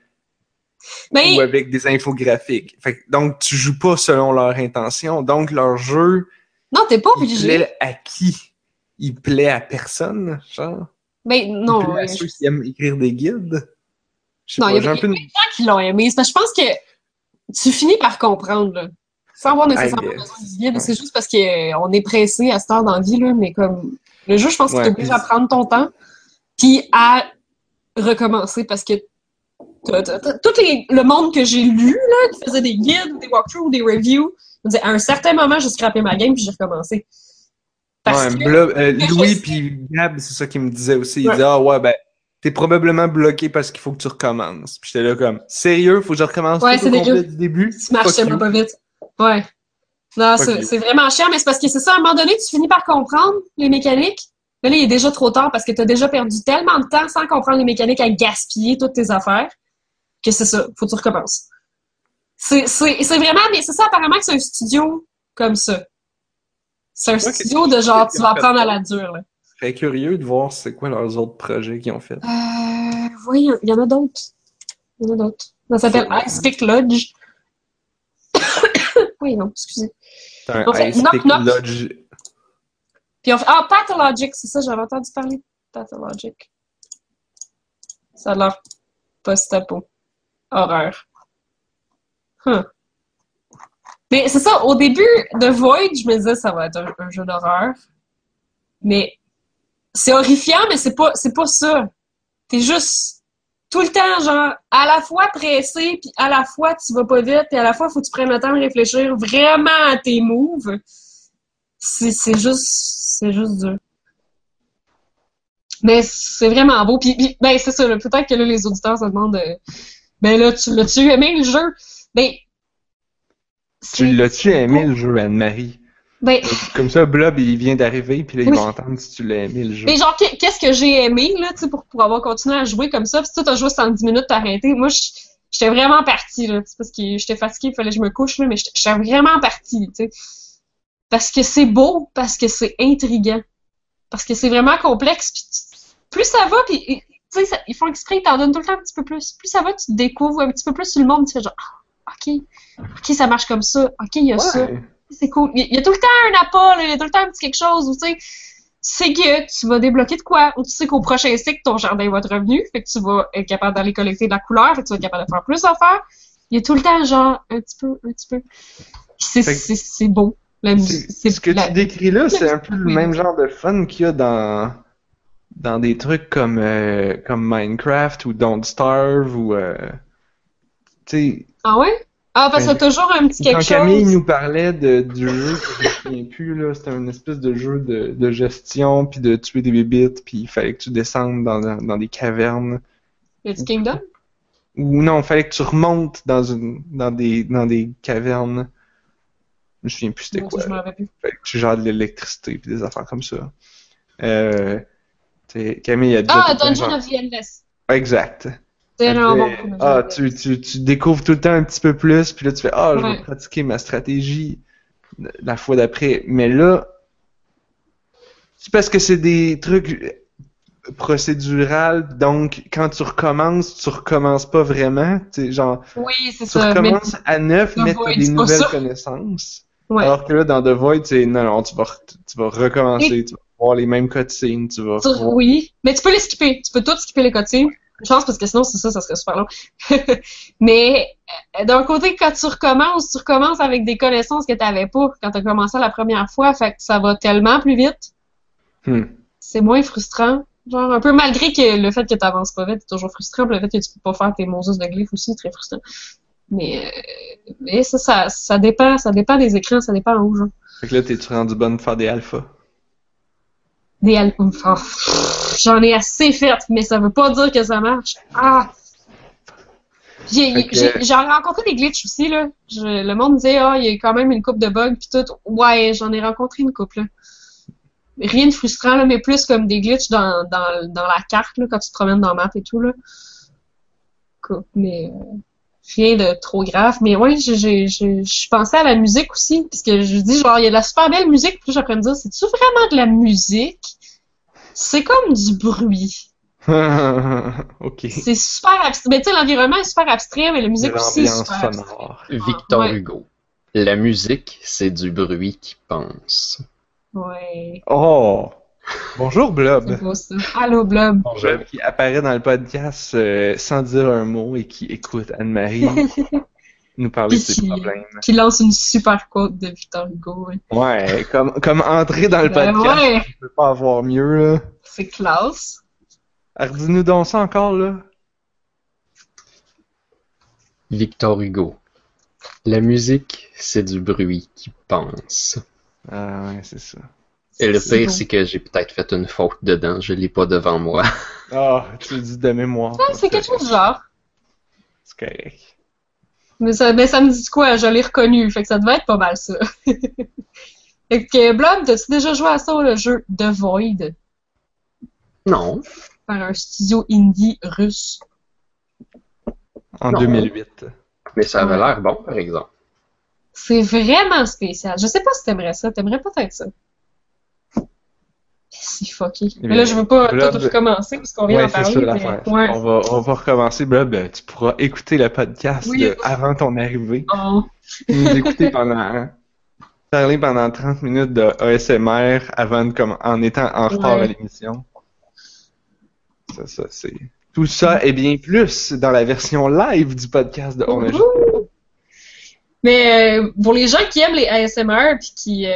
Mais ou avec des infographiques. Fait que, donc, tu joues pas selon leur intention. Donc, leur jeu, non, t'es pas il obligé. plaît à qui? Il plaît à personne, genre? Mais il non, plaît à euh, ceux qui aiment écrire des guides? Non, il y a- il peu une- gens qui l'ont aimé. Parce que je pense que tu finis par comprendre, là. Sans avoir nécessairement besoin du guide. C'est juste parce qu'on est pressé à cette heure dans la vie, là. Mais comme, le jeu, je pense que tu obligé à prendre ton temps, puis à recommencer parce que t'as- t'as- t'as- tout les- le monde que j'ai lu, là, qui faisait des guides, des walkthroughs, ou des reviews, me disait, à un certain moment, j'ai scrappé ma game, puis j'ai recommencé. Parce Ouais, que, euh, Louis puis Gab, c'est ça qu'il me disait aussi. Il Ouais. disait, ah ouais, ben, t'es probablement bloqué parce qu'il faut que tu recommences. Puis j'étais là comme, sérieux, faut que je recommence Ouais, tout c'est au complet du début? tu marches tellement pas vite. Ouais. Non, c'est vraiment chiant, mais c'est parce que c'est ça, à un moment donné, tu finis par comprendre les mécaniques. Mais là, il est déjà trop tard parce que tu as déjà perdu tellement de temps sans comprendre les mécaniques à gaspiller toutes tes affaires que c'est ça, faut que tu recommences. C'est vraiment, mais c'est ça, apparemment que c'est un studio comme ça. C'est un studio de genre, tu vas apprendre à la dure. Là. Je serais curieux de voir c'est quoi leurs autres projets qu'ils ont fait. Euh, oui, il y en a d'autres. Il y en a d'autres. Ça s'appelle. Ice Pick Lodge. oui, non, excusez. Un ont fait Ice Knock Pick Knock. Lodge. Puis on fait... Ah, Pathologic, c'est ça, j'avais entendu parler de Pathologic. Ça a l'air post-apo. Horreur. Huh. Mais c'est ça, au début de Void, je me disais ça va être un, jeu d'horreur. Mais c'est horrifiant, mais c'est pas, pas ça. T'es juste tout le temps, genre, à la fois pressé, puis à la fois tu vas pas vite, puis à la fois faut que tu prennes le temps de réfléchir vraiment à tes moves. C'est c'est juste, c'est juste dur. Mais c'est vraiment beau. Puis, ben, c'est ça. Peut-être que là, les auditeurs se demandent, euh, ben là, tu l'as-tu le jeu? Ben, Tu l'as-tu aimé le jeu, Anne-Marie? Ben, Comme ça, Blob, il vient d'arriver, puis là, il Oui. va entendre si tu l'as aimé le jeu. mais genre, qu'est- qu'est-ce que j'ai aimé, là, tu sais, pour, pour avoir continué à jouer comme ça? Puis toi, t'as joué 110 minutes, t'as arrêté. Moi, j'étais vraiment partie, là. Parce que j'étais fatiguée, il fallait que je me couche, là, mais j'étais vraiment partie, tu sais. Parce que c'est beau, parce que c'est intriguant. Parce que c'est vraiment complexe, puis plus ça va, puis tu sais, ils font exprès, ils t'en donnent tout le temps un petit peu plus. Plus ça va, tu découvres un petit peu plus sur le monde, tu fais genre, ah, ok, ok, ça marche comme ça, ok, il y a ça. C'est cool. Il y a tout le temps un appât, il y a tout le temps un petit quelque chose où tu sais, sais que tu vas débloquer de quoi, ou tu sais qu'au prochain cycle, ton jardin va être revenu, fait que tu vas être capable d'aller collecter de la couleur, fait que tu vas être capable de faire plus d'affaires. Il y a tout le temps, genre, un petit peu, un petit peu. C'est, c'est, c'est beau. La musique. C'est- Ce que la- tu décris là, c'est un peu le même genre de fun qu'il y a dans, dans des trucs comme, euh, comme Minecraft ou Don't Starve ou. Euh, sais, Ah ouais? Ah, parce que Ben, toujours un petit quelque quand Camille chose. nous parlait de, du jeu, que je me souviens plus, là, c'était une espèce de jeu de, de gestion, puis de tuer des bébites, puis il fallait que tu descendes dans, dans, des cavernes. Le Kingdom? Ou non, il fallait que tu remontes dans, une, dans, des, dans des cavernes. Je me souviens plus c'était Mon quoi. Je rappelle. Fait que tu gères de l'électricité puis des affaires comme ça. Euh, Camille a déjà Ah, Dungeon of the Endless. Exact. C'est bon. Dungeon ah, tu, tu, tu découvres tout le temps un petit peu plus, puis là tu fais Ah, je vais pratiquer ma stratégie la fois d'après. Mais là, c'est parce que c'est des trucs procédural, donc quand tu recommences, tu recommences pas vraiment. Tu genre, Oui, c'est tu ça. Mais recommences à neuf, mais tu des nouvelles ça. connaissances. Ouais. Alors que là, dans The Void, c'est non, non, tu vas, tu vas recommencer, tu vas voir les mêmes cutscenes, tu vas. Tu- voir- Oui, mais tu peux les skipper. Tu peux tout skipper les cutscenes. Je pense parce que sinon, c'est ça, ça serait super long. mais euh, d'un côté, quand tu recommences, tu recommences avec des connaissances que tu n'avais pas quand tu as commencé la première fois. Fait que ça va tellement plus vite. Hmm. C'est moins frustrant. Genre, un peu malgré que le fait que tu n'avances pas vite, c'est toujours frustrant. Puis le fait que tu peux pas faire tes Moses de glyphes aussi, c'est très frustrant. Mais, euh, mais ça, ça, ça dépend, ça dépend des écrans, ça dépend où, genre. Fait que là, t'es-tu rendu bonne pour faire des alphas? Des al- oh, J'en ai assez fait, mais ça veut pas dire que ça marche. Ah! J'ai rencontré des glitches aussi, là. Je- le monde disait, ah, il y a quand même une coupe de bugs, pis tout. Ouais, j'en ai rencontré une coupe, là. Rien de frustrant, là, mais plus comme des glitches dans, dans, dans la carte, là, quand tu te promènes dans la map et tout, là. Coupe, mais euh, rien de trop grave. Mais j'ai- je pensais à la musique aussi, puisque je dis, genre, il y a de la super belle musique, puis là, j'apprends à me dire, c'est-tu vraiment de la musique? C'est comme du bruit. ok. C'est super abstrait. Mais tu sais, l'environnement est super abstrait, mais la musique aussi est super sonore. Victor Ouais. Hugo. La musique, c'est du bruit qui pense. Ouais. Oh! Bonjour, Blob. Allô, Blob. Blob qui apparaît dans le podcast euh, sans dire un mot et qui écoute Anne-Marie nous parler de ses Qui- problèmes. Qui lance une super quote de Victor Hugo. ouais. Ouais, comme, comme entrer dans le Ben podcast, ouais, on peut pas avoir mieux, là. c'est classe. Alors, dis-nous donc ça encore, là. Victor Hugo. La musique, c'est du bruit qui pense. Ah ouais, c'est ça. Et le pire, c'est que j'ai peut-être fait une faute dedans. Je l'ai pas devant moi. Ah, tu le dis de mémoire. C'est quelque chose du genre. C'est correct. Mais ça, mais ça me dit quoi? Je l'ai reconnu. Fait que ça devait être pas mal ça. fait que, Blob, t'as-tu déjà joué à ça, le jeu The Void? Non. Par un studio indie russe. En Non. 2008. Mais ça avait Ouais. l'air bon, par exemple. C'est vraiment spécial. Je sais pas si t'aimerais ça. T'aimerais peut-être ça. C'est fucké. Mais là, je veux pas Blob- tout recommencer parce qu'on vient Ouais, parler. ça mais-. Ouais. On, va, on va recommencer, Blob. Ben, Tu pourras écouter le podcast Oui. de- avant ton arrivée. Oh. Nous écouter pendant. Parler pendant 30 minutes de ASMR avant de comme en étant en retard Ouais. à l'émission. Ça, ça, c'est. Tout ça et bien plus dans la version live du podcast de On a! Mais euh, pour les gens qui aiment les ASMR puis qui, euh,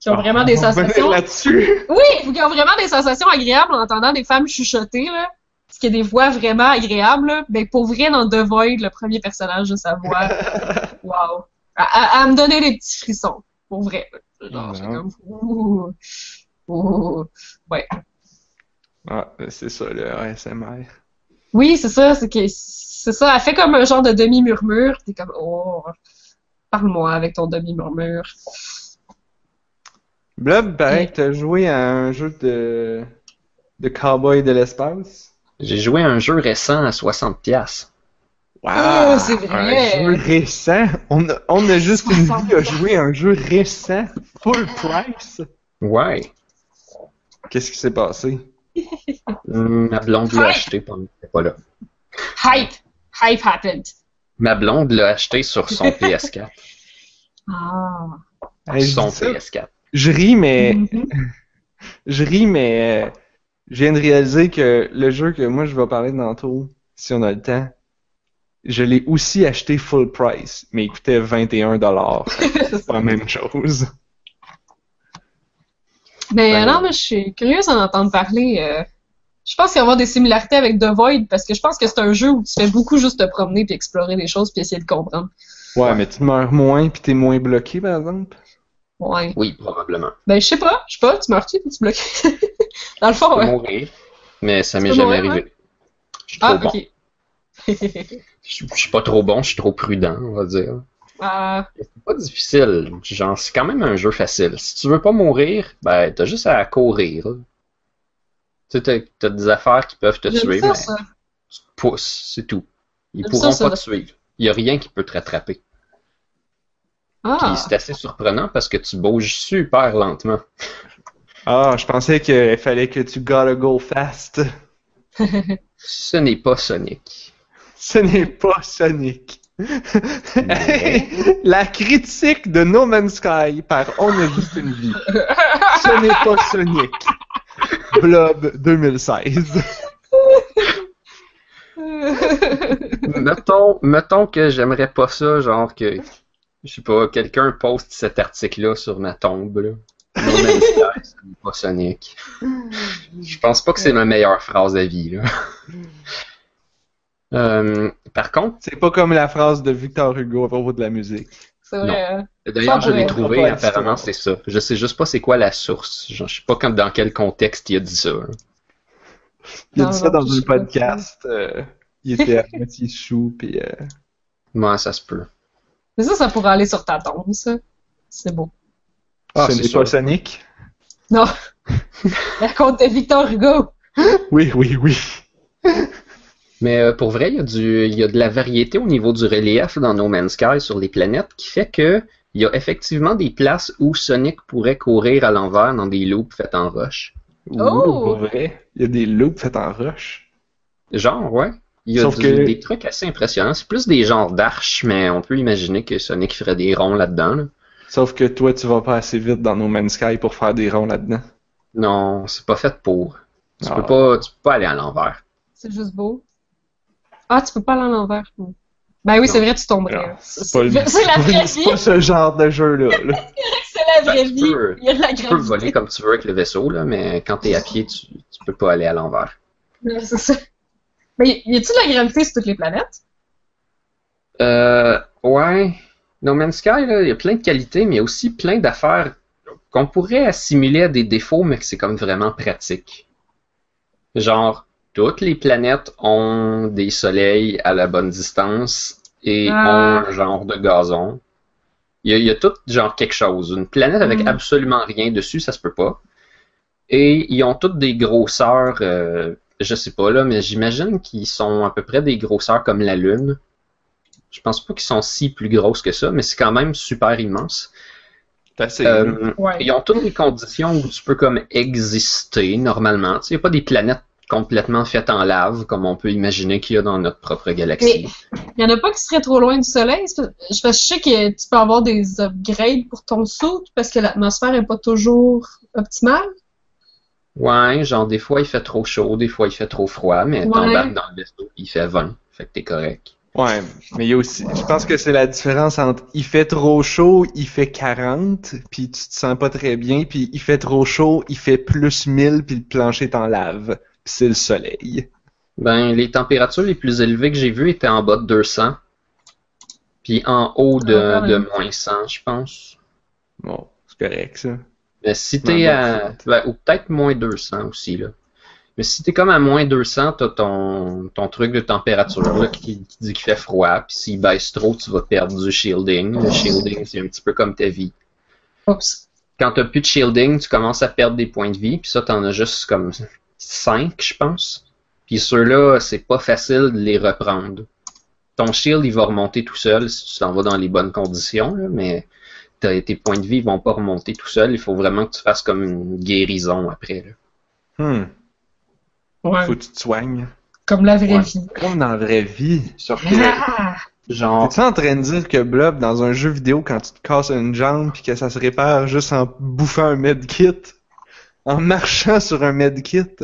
qui ont vraiment des sensations. là-dessus. Oui, qui ont vraiment des sensations agréables en entendant des femmes chuchoter, là. Parce qu'il y a des voix vraiment agréables, là. Ben, pour vrai, dans The Void, le premier personnage de sa voix. Wow. À, à- à me donner des petits frissons. Pour vrai. Genre, Non. comme. Ouh. Ouh. Ouais. Ah, ben, c'est ça le ASMR. Oui, c'est ça, c'est que c'est ça, elle fait comme un genre de demi-murmure, t'es comme oh parle-moi avec ton demi-murmure. Blob, pareil t'as joué à un jeu de, de cowboy de l'espace? J'ai joué à un jeu récent à 60$. piastres. Wow! Oh, c'est vrai. Un jeu récent? On a, on a juste une 60 vie à jouer à un jeu récent, full price? Ouais. Qu'est-ce qui s'est passé? Ma blonde l'a acheté pendant que j'étais pas là. Hype! Hype happened. Ma blonde l'a acheté sur son PS4. Ah. Hey, son dis ça, PS4. je ris, mais Mhm. je ris, mais euh, je viens de réaliser que le jeu que moi je vais parler tantôt, si on a le temps, je l'ai aussi acheté full price, mais il coûtait 21 dollars. C'est pas la même chose. Mais Ben, non, mais je suis curieuse d'en entendre parler. euh. Je pense qu'il y avoir des similarités avec The Void parce que je pense que c'est un jeu où tu fais beaucoup juste te promener puis explorer des choses puis essayer de comprendre. Ouais, mais tu meurs moins puis t'es moins bloqué, par exemple? Ouais. Oui, probablement. Ben, je sais pas, je sais pas, tu meurs-tu ou tu bloques? Dans le fond, Je peux ouais. mourir, mais ça m'est jamais mourir, arrivé. Je suis trop Ah, bon. ok. Je je suis pas trop bon, je suis trop prudent, on va dire. Ah, C'est pas difficile. Genre, c'est quand même un jeu facile. Si tu veux pas mourir, ben, t'as juste à courir. Tu sais, t'as, des affaires qui peuvent te tuer, ça, mais ça. tu te pousses, c'est tout. Ils pourront ça, pas te suivre. Il y a rien qui peut te rattraper. Ah, Puis c'est assez surprenant parce que tu bouges super lentement. Ah, je pensais qu'il fallait que tu gotta go fast. Ce n'est pas Sonic. Ce n'est pas Sonic. Mais- La critique de No Man's Sky par On a juste une vie. Ce n'est pas Sonic. Blob 2016. mettons, mettons que j'aimerais pas ça, genre que, je sais pas, quelqu'un poste cet article-là sur ma tombe, là. No Man's Sky, ce n'est pas Sonic. Je pense pas que c'est ma meilleure phrase à vie, là. Euh, par contre, C'est pas comme la phrase de Victor Hugo à propos de la musique. Hein. D'ailleurs, je l'ai trouvé, apparemment, c'est ça. Je sais juste pas c'est quoi la source. Je sais pas quand, dans quel contexte il a dit ça. hein. Il a Non, dit ça non, dans un podcast. euh, il était à moitié chou, pis euh, Moi, ça se peut. Mais ça, ça pourrait aller sur ta tombe, ça. C'est beau. Ah, ce c'est n'est pas Sonic? Non. La compte de Victor Hugo. Oui, oui, oui. Mais euh, pour vrai, il y, a du, il y a de la variété au niveau du relief dans No Man's Sky sur les planètes qui fait que il y a effectivement des places où Sonic pourrait courir à l'envers dans des loops faites en roche. Ouh, Oh! pour vrai? Il y a des loops faits en rush. Genre, ouais. Il y a Sauf du- que- des trucs assez impressionnants. C'est plus des genres d'arches, mais on peut imaginer que Sonic ferait des ronds là-dedans. là. Sauf que toi, tu vas pas assez vite dans No Man's Sky pour faire des ronds là-dedans. Non, c'est pas fait pour. Tu Ah. peux pas, tu peux pas aller à l'envers. C'est juste beau. Ah, tu peux pas aller à l'envers. Ben oui, c'est vrai, tu tomberais. C'est C'est pas, le- c'est la vraie c'est vie. pas ce genre de jeu-là. là. C'est la vraie Ben, tu vie. peux- Il y a de la Tu peux voler comme tu veux avec le vaisseau, là, mais quand t'es à pied, tu, tu peux pas aller à l'envers. C'est ça. Mais y a-tu de la gravité sur toutes les planètes? Euh, ouais. No Man's Sky, il y a plein de qualités, mais il y a aussi plein d'affaires qu'on pourrait assimiler à des défauts, mais que c'est comme vraiment pratique. Genre, toutes les planètes ont des soleils à la bonne distance et Ah. ont un genre de gazon. Il y a, il y a tout genre quelque chose. Une planète avec Mm. absolument rien dessus, ça se peut pas. Et ils ont toutes des grosseurs, euh, je sais pas là, mais j'imagine qu'ils sont à peu près des grosseurs comme la Lune. Je pense pas qu'ils sont si plus grosses que ça, mais c'est quand même super immense. Assez. Euh, Ouais. ils ont toutes les conditions où tu peux comme exister normalement. Tu sais, Il n'y a pas des planètes complètement faites en lave comme on peut imaginer qu'il y a dans notre propre galaxie. Il y en a pas qui seraient trop loin du soleil. Je, sais que tu peux avoir des upgrades pour ton saut parce que l'atmosphère est pas toujours optimale. Ouais, genre des fois il fait trop chaud, des fois il fait trop froid, mais Ouais. t'embarques dans le vaisseau il fait 20. Fait que t'es correct. Ouais, mais il y a aussi, je pense que c'est la différence entre il fait trop chaud, il fait 40, puis tu te sens pas très bien, puis il fait trop chaud, il fait plus 1000, puis le plancher est en lave. C'est le soleil. Ben, les températures les plus élevées que j'ai vues étaient en bas de 200. Puis en haut de, Ah, de moins 100, je pense. Bon, c'est correct, ça. Mais si t'es à. ben, ou peut-être moins 200 aussi, là. Mais si t'es comme à moins 200, t'as ton, ton truc de température là, qui, qui dit qu'il fait froid. Puis s'il baisse trop, tu vas perdre du shielding. Le shielding, c'est un petit peu comme ta vie. Oups. Quand t'as plus de shielding, tu commences à perdre des points de vie. Puis ça, t'en as juste comme 5, je pense. Puis ceux-là, c'est pas facile de les reprendre. Ton shield, il va remonter tout seul si tu t'en vas dans les bonnes conditions, là, mais t'as- tes points de vie ils vont pas remonter tout seul. Il faut vraiment que tu fasses comme une guérison après. là. Hmm. Ouais. Faut que tu te soignes. Comme la vraie Ouais. vie. Comme dans la vraie vie. Sauf Ah! genre, T'es-tu en train de dire que Blob, dans un jeu vidéo, quand tu te casses une jambe puis que ça se répare juste en bouffant un medkit, en marchant sur un medkit,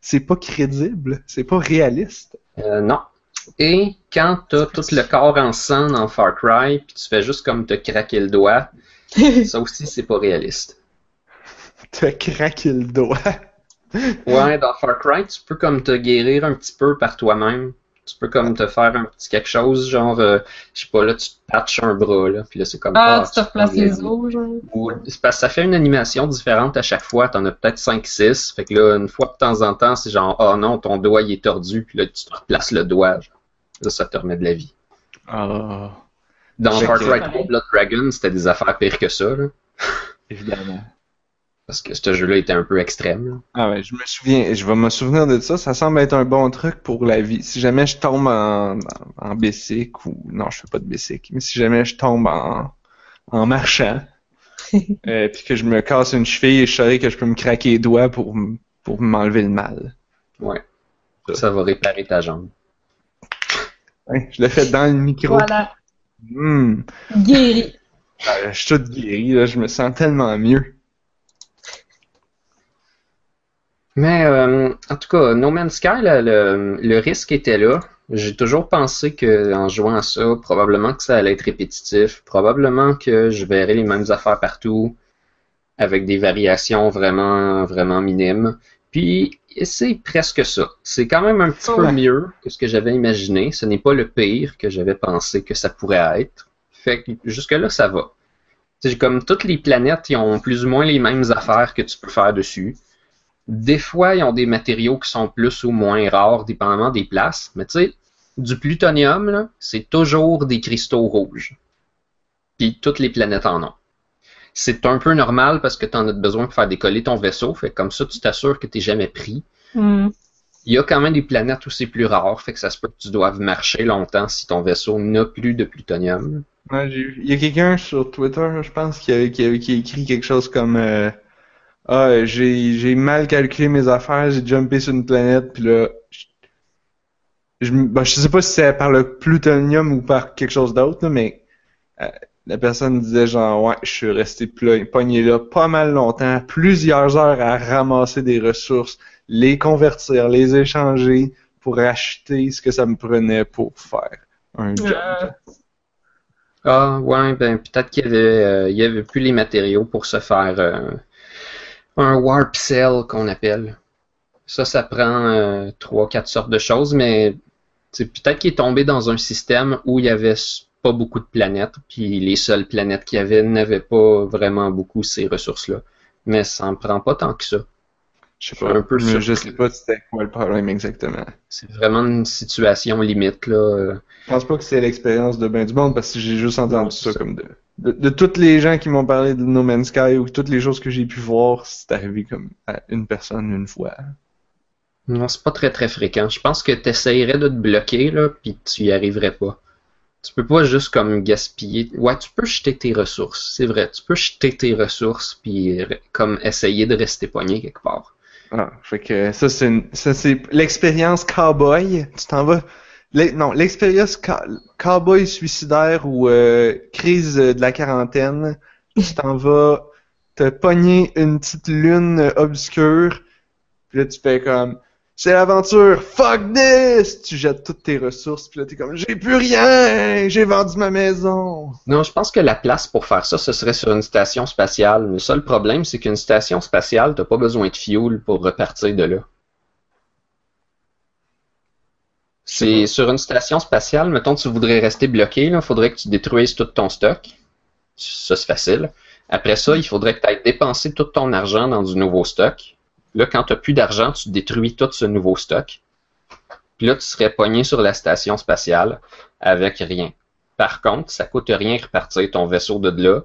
c'est pas crédible, c'est pas réaliste. euh, non. Et quand t'as tout le corps en sang dans Far Cry, puis tu fais juste comme te craquer le doigt, ça aussi c'est pas réaliste. T'as craqué le doigt. Ouais, dans Far Cry, tu peux comme te guérir un petit peu par toi-même. Tu peux comme te faire un petit quelque chose, genre, euh, je sais pas, là, tu te patches un bras, là, puis là, c'est comme... Ah, tu te replaces les os, genre. Ou- c'est parce que ça fait une animation différente à chaque fois. T'en as peut-être 5-6. Fait que là, une fois de temps en temps, c'est genre, oh non, ton doigt, il est tordu, puis là, tu te replaces le doigt. genre. Là, ça te remet de la vie. Ah, Dans 3 Blood Dragon, c'était des affaires pires que ça, là. évidemment. Parce que ce jeu-là était un peu extrême, là. Ah ouais, je me souviens, je vais me souvenir de ça. Ça semble être un bon truc pour la vie. Si jamais je tombe en, en bicycle ou non, je fais pas de bicycle, mais si jamais je tombe en, en marchant, euh, puis que je me casse une cheville, je saurais que je peux me craquer les doigts pour pour m'enlever le mal. Ouais. Ça va réparer ta jambe. Ouais, je l'ai fait dans le micro. Voilà. Hmm. Guéri. Ah, je suis tout guéri, là, je me sens tellement mieux. Mais euh, en tout cas, No Man's Sky, là, le, le risque était là. J'ai toujours pensé que en jouant à ça, probablement que ça allait être répétitif, probablement que je verrais les mêmes affaires partout, avec des variations vraiment, vraiment minimes. Puis c'est presque ça. C'est quand même un petit Oh peu ouais. mieux que ce que j'avais imaginé. Ce n'est pas le pire que j'avais pensé que ça pourrait être. Fait que jusque-là, ça va. C'est comme toutes les planètes, ils ont plus ou moins les mêmes affaires que tu peux faire dessus. Des fois, ils ont des matériaux qui sont plus ou moins rares, dépendamment des places. Mais tu sais, du plutonium, là, c'est toujours des cristaux rouges. Puis toutes les planètes en ont. C'est un peu normal parce que tu en as besoin pour faire décoller ton vaisseau. Fait que comme ça, tu t'assures que tu jamais pris. Hmm. Il y a quand même des planètes où c'est plus rare, fait que ça se peut que tu doives marcher longtemps si ton vaisseau n'a plus de plutonium. Ouais. Il y a quelqu'un sur Twitter, je pense, qui a, qui a- qui a écrit quelque chose comme euh, Ah, j'ai mal calculé mes affaires, j'ai jumpé sur une planète, puis là. Je, ben, je sais pas si c'est par le plutonium ou par quelque chose d'autre, mais euh, la personne disait genre Ouais, je suis resté pogné là pas mal longtemps, plusieurs heures à ramasser des ressources, les convertir, les échanger pour acheter ce que ça me prenait pour faire un. Euh, Ah, ouais, ben peut-être qu'il y avait, euh, il y avait plus les matériaux pour se faire euh, un warp cell qu'on appelle. Ça, ça prend euh, trois, quatre sortes de choses, mais c'est peut-être qu'il est tombé dans un système où il y avait pas beaucoup de planètes, puis les seules planètes qu'il y avait n'avaient pas vraiment beaucoup ces ressources-là. Mais ça en prend pas tant que ça. Je sais pas, un peu je, sais pas c'était quoi le problème exactement. C'est vraiment une situation limite, là. Je pense pas que c'est l'expérience de ben du monde parce que j'ai juste entendu Non, ça ça. comme de, de. De toutes les gens qui m'ont parlé de No Man's Sky ou toutes les choses que j'ai pu voir, c'est arrivé comme à une personne une fois. Non, c'est pas très très fréquent. Je pense que tu essayerais de te bloquer, là, puis tu y arriverais pas. Tu peux pas juste comme gaspiller. Ouais, tu peux jeter tes ressources, c'est vrai. Tu peux jeter tes ressources, puis comme essayer de rester poigné quelque part. Ah, fait que ça c'est une- ça c'est l'expérience cowboy. Tu t'en vas. L'e- non, l'expérience cowboy suicidaire ou euh, crise de la quarantaine. Tu t'en vas te pogner une petite lune obscure. Puis là tu fais comme c'est l'aventure, fuck this! Tu jettes toutes tes ressources, puis là t'es comme j'ai plus rien, j'ai vendu ma maison. Non, je pense que la place pour faire ça, ce serait sur une station spatiale. Le problème, c'est qu'une station spatiale, t'as pas besoin de fuel pour repartir de là. C'est sur une station spatiale, mettons, tu voudrais rester bloqué, il faudrait que tu détruises tout ton stock. Ça, c'est facile. Après ça, il faudrait que tu ailles dépenser tout ton argent dans du nouveau stock. Là, quand tu n'as plus d'argent, tu détruis tout ce nouveau stock. Puis là, tu serais pogné sur la station spatiale avec rien. Par contre, ça coûte rien repartir ton vaisseau de là,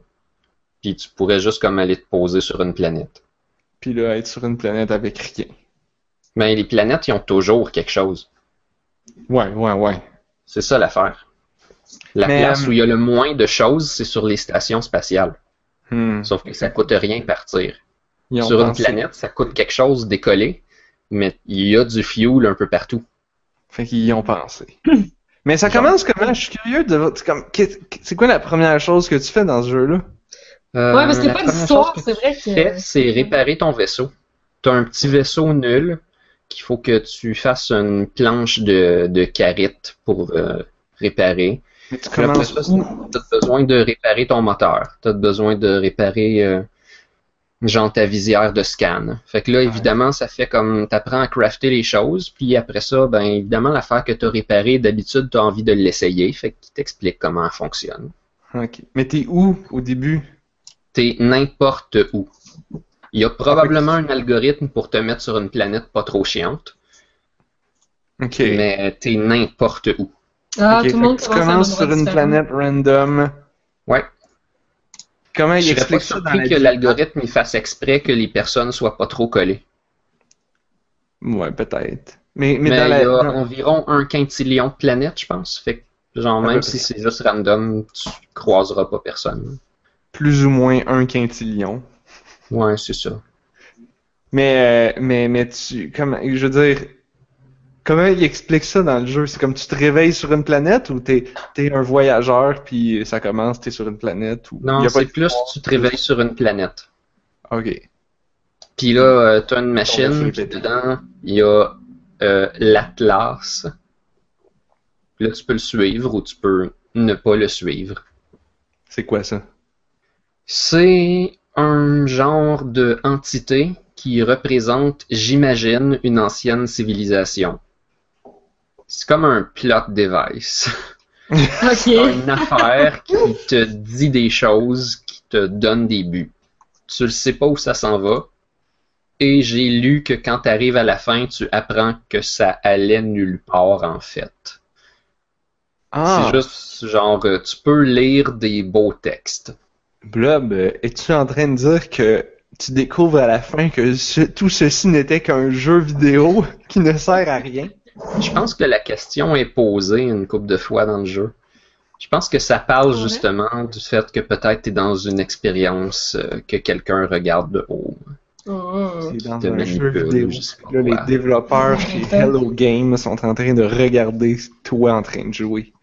puis tu pourrais juste comme aller te poser sur une planète. Puis là être sur une planète avec rien. Mais les planètes, ils ont toujours quelque chose. Ouais, ouais, ouais. C'est ça l'affaire. La Mais, place euh, où il y a le moins de choses, c'est sur les stations spatiales. Hmm. Sauf que ça coûte rien partir. Sur une planète, ça coûte quelque chose décoller, mais il y a du fuel un peu partout. Fait qu'ils y ont pensé. Mais ça Genre. commence comment? Je suis curieux de voir- c'est c'est quoi la première chose que tu fais dans ce jeu-là? Euh, Ouais, parce a pas d'histoire, c'est vrai tu fais, que. c'est réparer ton vaisseau. Tu as un petit vaisseau nul qu'il faut que tu fasses une planche de, de carite pour euh, réparer. Mais tu après commences ça, as besoin de réparer ton moteur. Tu as besoin de réparer euh, genre ta visière de scan. Fait que là, évidemment, ça fait comme tu apprends à crafter les choses, puis après ça, ben évidemment, l'affaire que tu as réparée, d'habitude, tu as envie de l'essayer. Fait qu'il t'explique comment elle fonctionne. Ok. Mais t'es où au début? T'es n'importe où. Il y a probablement un algorithme pour te mettre sur une planète pas trop chiante, Ok. mais t'es n'importe où. Ah, tout le monde tu commences sur une planète random. Ouais. Comment il Je serais pas explique ça dans surpris la que l'algorithme il fasse exprès que les personnes soient pas trop collées. Ouais, peut-être. Mais, mais, Mais, dans il la. y a environ un quintillion de planètes, je pense. Fait que, genre, même si c'est juste random, tu croiseras pas personne. Plus ou moins un quintillion. Ouais, c'est ça. Mais, euh, mais, mais tu. Comme, je veux dire. Comment il explique ça dans le jeu? C'est comme tu te réveilles sur une planète ou t'es es un voyageur puis ça commence, t'es sur une planète? Ou... Non, c'est de- plus tu te réveilles sur une planète. Ok. Puis là, euh, t'as une machine, puis dedans, il y a euh, l'Atlas. Là, tu peux le suivre ou tu peux ne pas le suivre. C'est quoi ça? C'est un genre de entité qui représente, j'imagine, une ancienne civilisation. C'est comme un plot device. Une affaire qui te dit des choses, qui te donne des buts. Tu ne sais pas où ça s'en va. Et j'ai lu que quand tu arrives à la fin, tu apprends que ça allait nulle part en fait. Ah! C'est juste genre, euh, tu peux lire des beaux textes. Blob, euh, es-tu en train de dire que tu découvres à la fin que ce- tout ceci n'était qu'un jeu vidéo qui ne sert à rien? Je pense que la question est posée une couple de fois dans le jeu. Je pense que ça parle Ouais? justement du fait que peut-être tu es dans une expérience euh, que quelqu'un regarde de haut. Mm. C'est dans un jeu vidéo. Là, les développeurs chez Hello Games sont en train de regarder toi en train de jouer.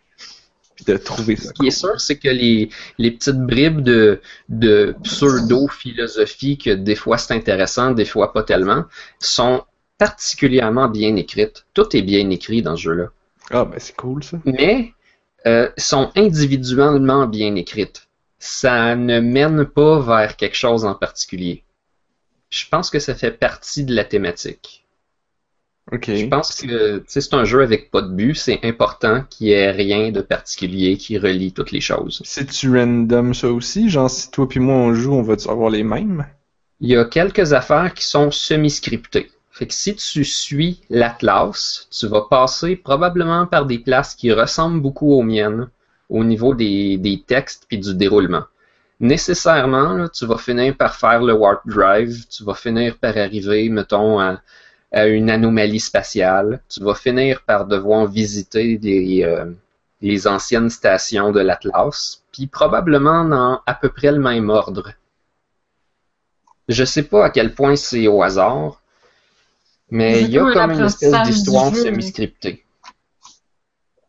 Puis de trouver ça. Ce qui est sûr, c'est que les, les petites bribes de, de pseudo-philosophie, que des fois c'est intéressant, des fois pas tellement, sont particulièrement bien écrites. Tout est bien écrit dans ce jeu-là. Ah, ben c'est cool ça. Mais euh, sont individuellement bien écrites. Ça ne mène pas vers quelque chose en particulier. Je pense que ça fait partie de la thématique. Je pense que c'est un jeu avec pas de but, c'est important qu'il y ait rien de particulier qui relie toutes les choses. C'est-tu random ça aussi? Genre, si toi puis moi on joue, on va-tu avoir les mêmes? Il y a quelques affaires qui sont semi-scriptées. Fait que si tu suis l'Atlas, tu vas passer probablement par des places qui ressemblent beaucoup aux miennes au niveau des, des textes puis du déroulement. Nécessairement, là, tu vas finir par faire le warp drive, tu vas finir par arriver, mettons, à, à une anomalie spatiale, tu vas finir par devoir visiter les, euh, les anciennes stations de l'Atlas, puis probablement dans à peu près le même ordre. Je sais pas à quel point c'est au hasard, mais il y a comme un comme une espèce d'histoire semi-scriptée.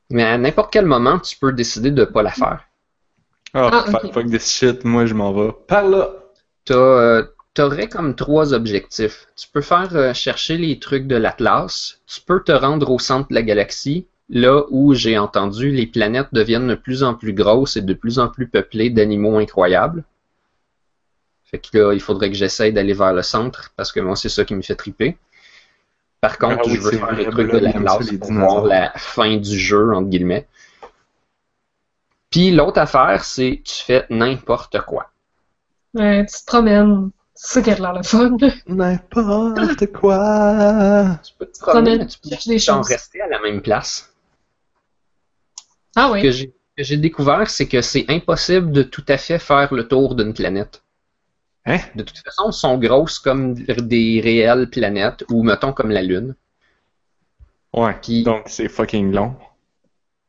Mais à n'importe quel moment, tu peux décider de pas la faire. Ah, Ah, fuck, this shit, moi je m'en vais. Par là! T'as, euh, t'aurais comme trois objectifs. Tu peux faire euh, chercher les trucs de l'Atlas. Tu peux te rendre au centre de la galaxie, là où j'ai entendu les planètes deviennent de plus en plus grosses et de plus en plus peuplées d'animaux incroyables. Fait que là, il faudrait que j'essaye d'aller vers le centre parce que moi, c'est ça qui me fait triper. Par contre, Ah oui, je veux faire les trucs de l'Atlas pour voir la fin du jeu, entre guillemets. Puis l'autre affaire, c'est tu fais n'importe quoi. Ouais, tu te promènes. C'est ça qui a l'air le fun. N'importe quoi! Tu peux te promener, tu peux des choses? rester à la même place. Ah Ce oui. que j'ai que j'ai découvert, c'est que c'est impossible de tout à fait faire le tour d'une planète. Hein? De toute façon, elles sont grosses comme des réelles planètes, ou mettons comme la Lune. Ouais, Puis- donc c'est fucking long.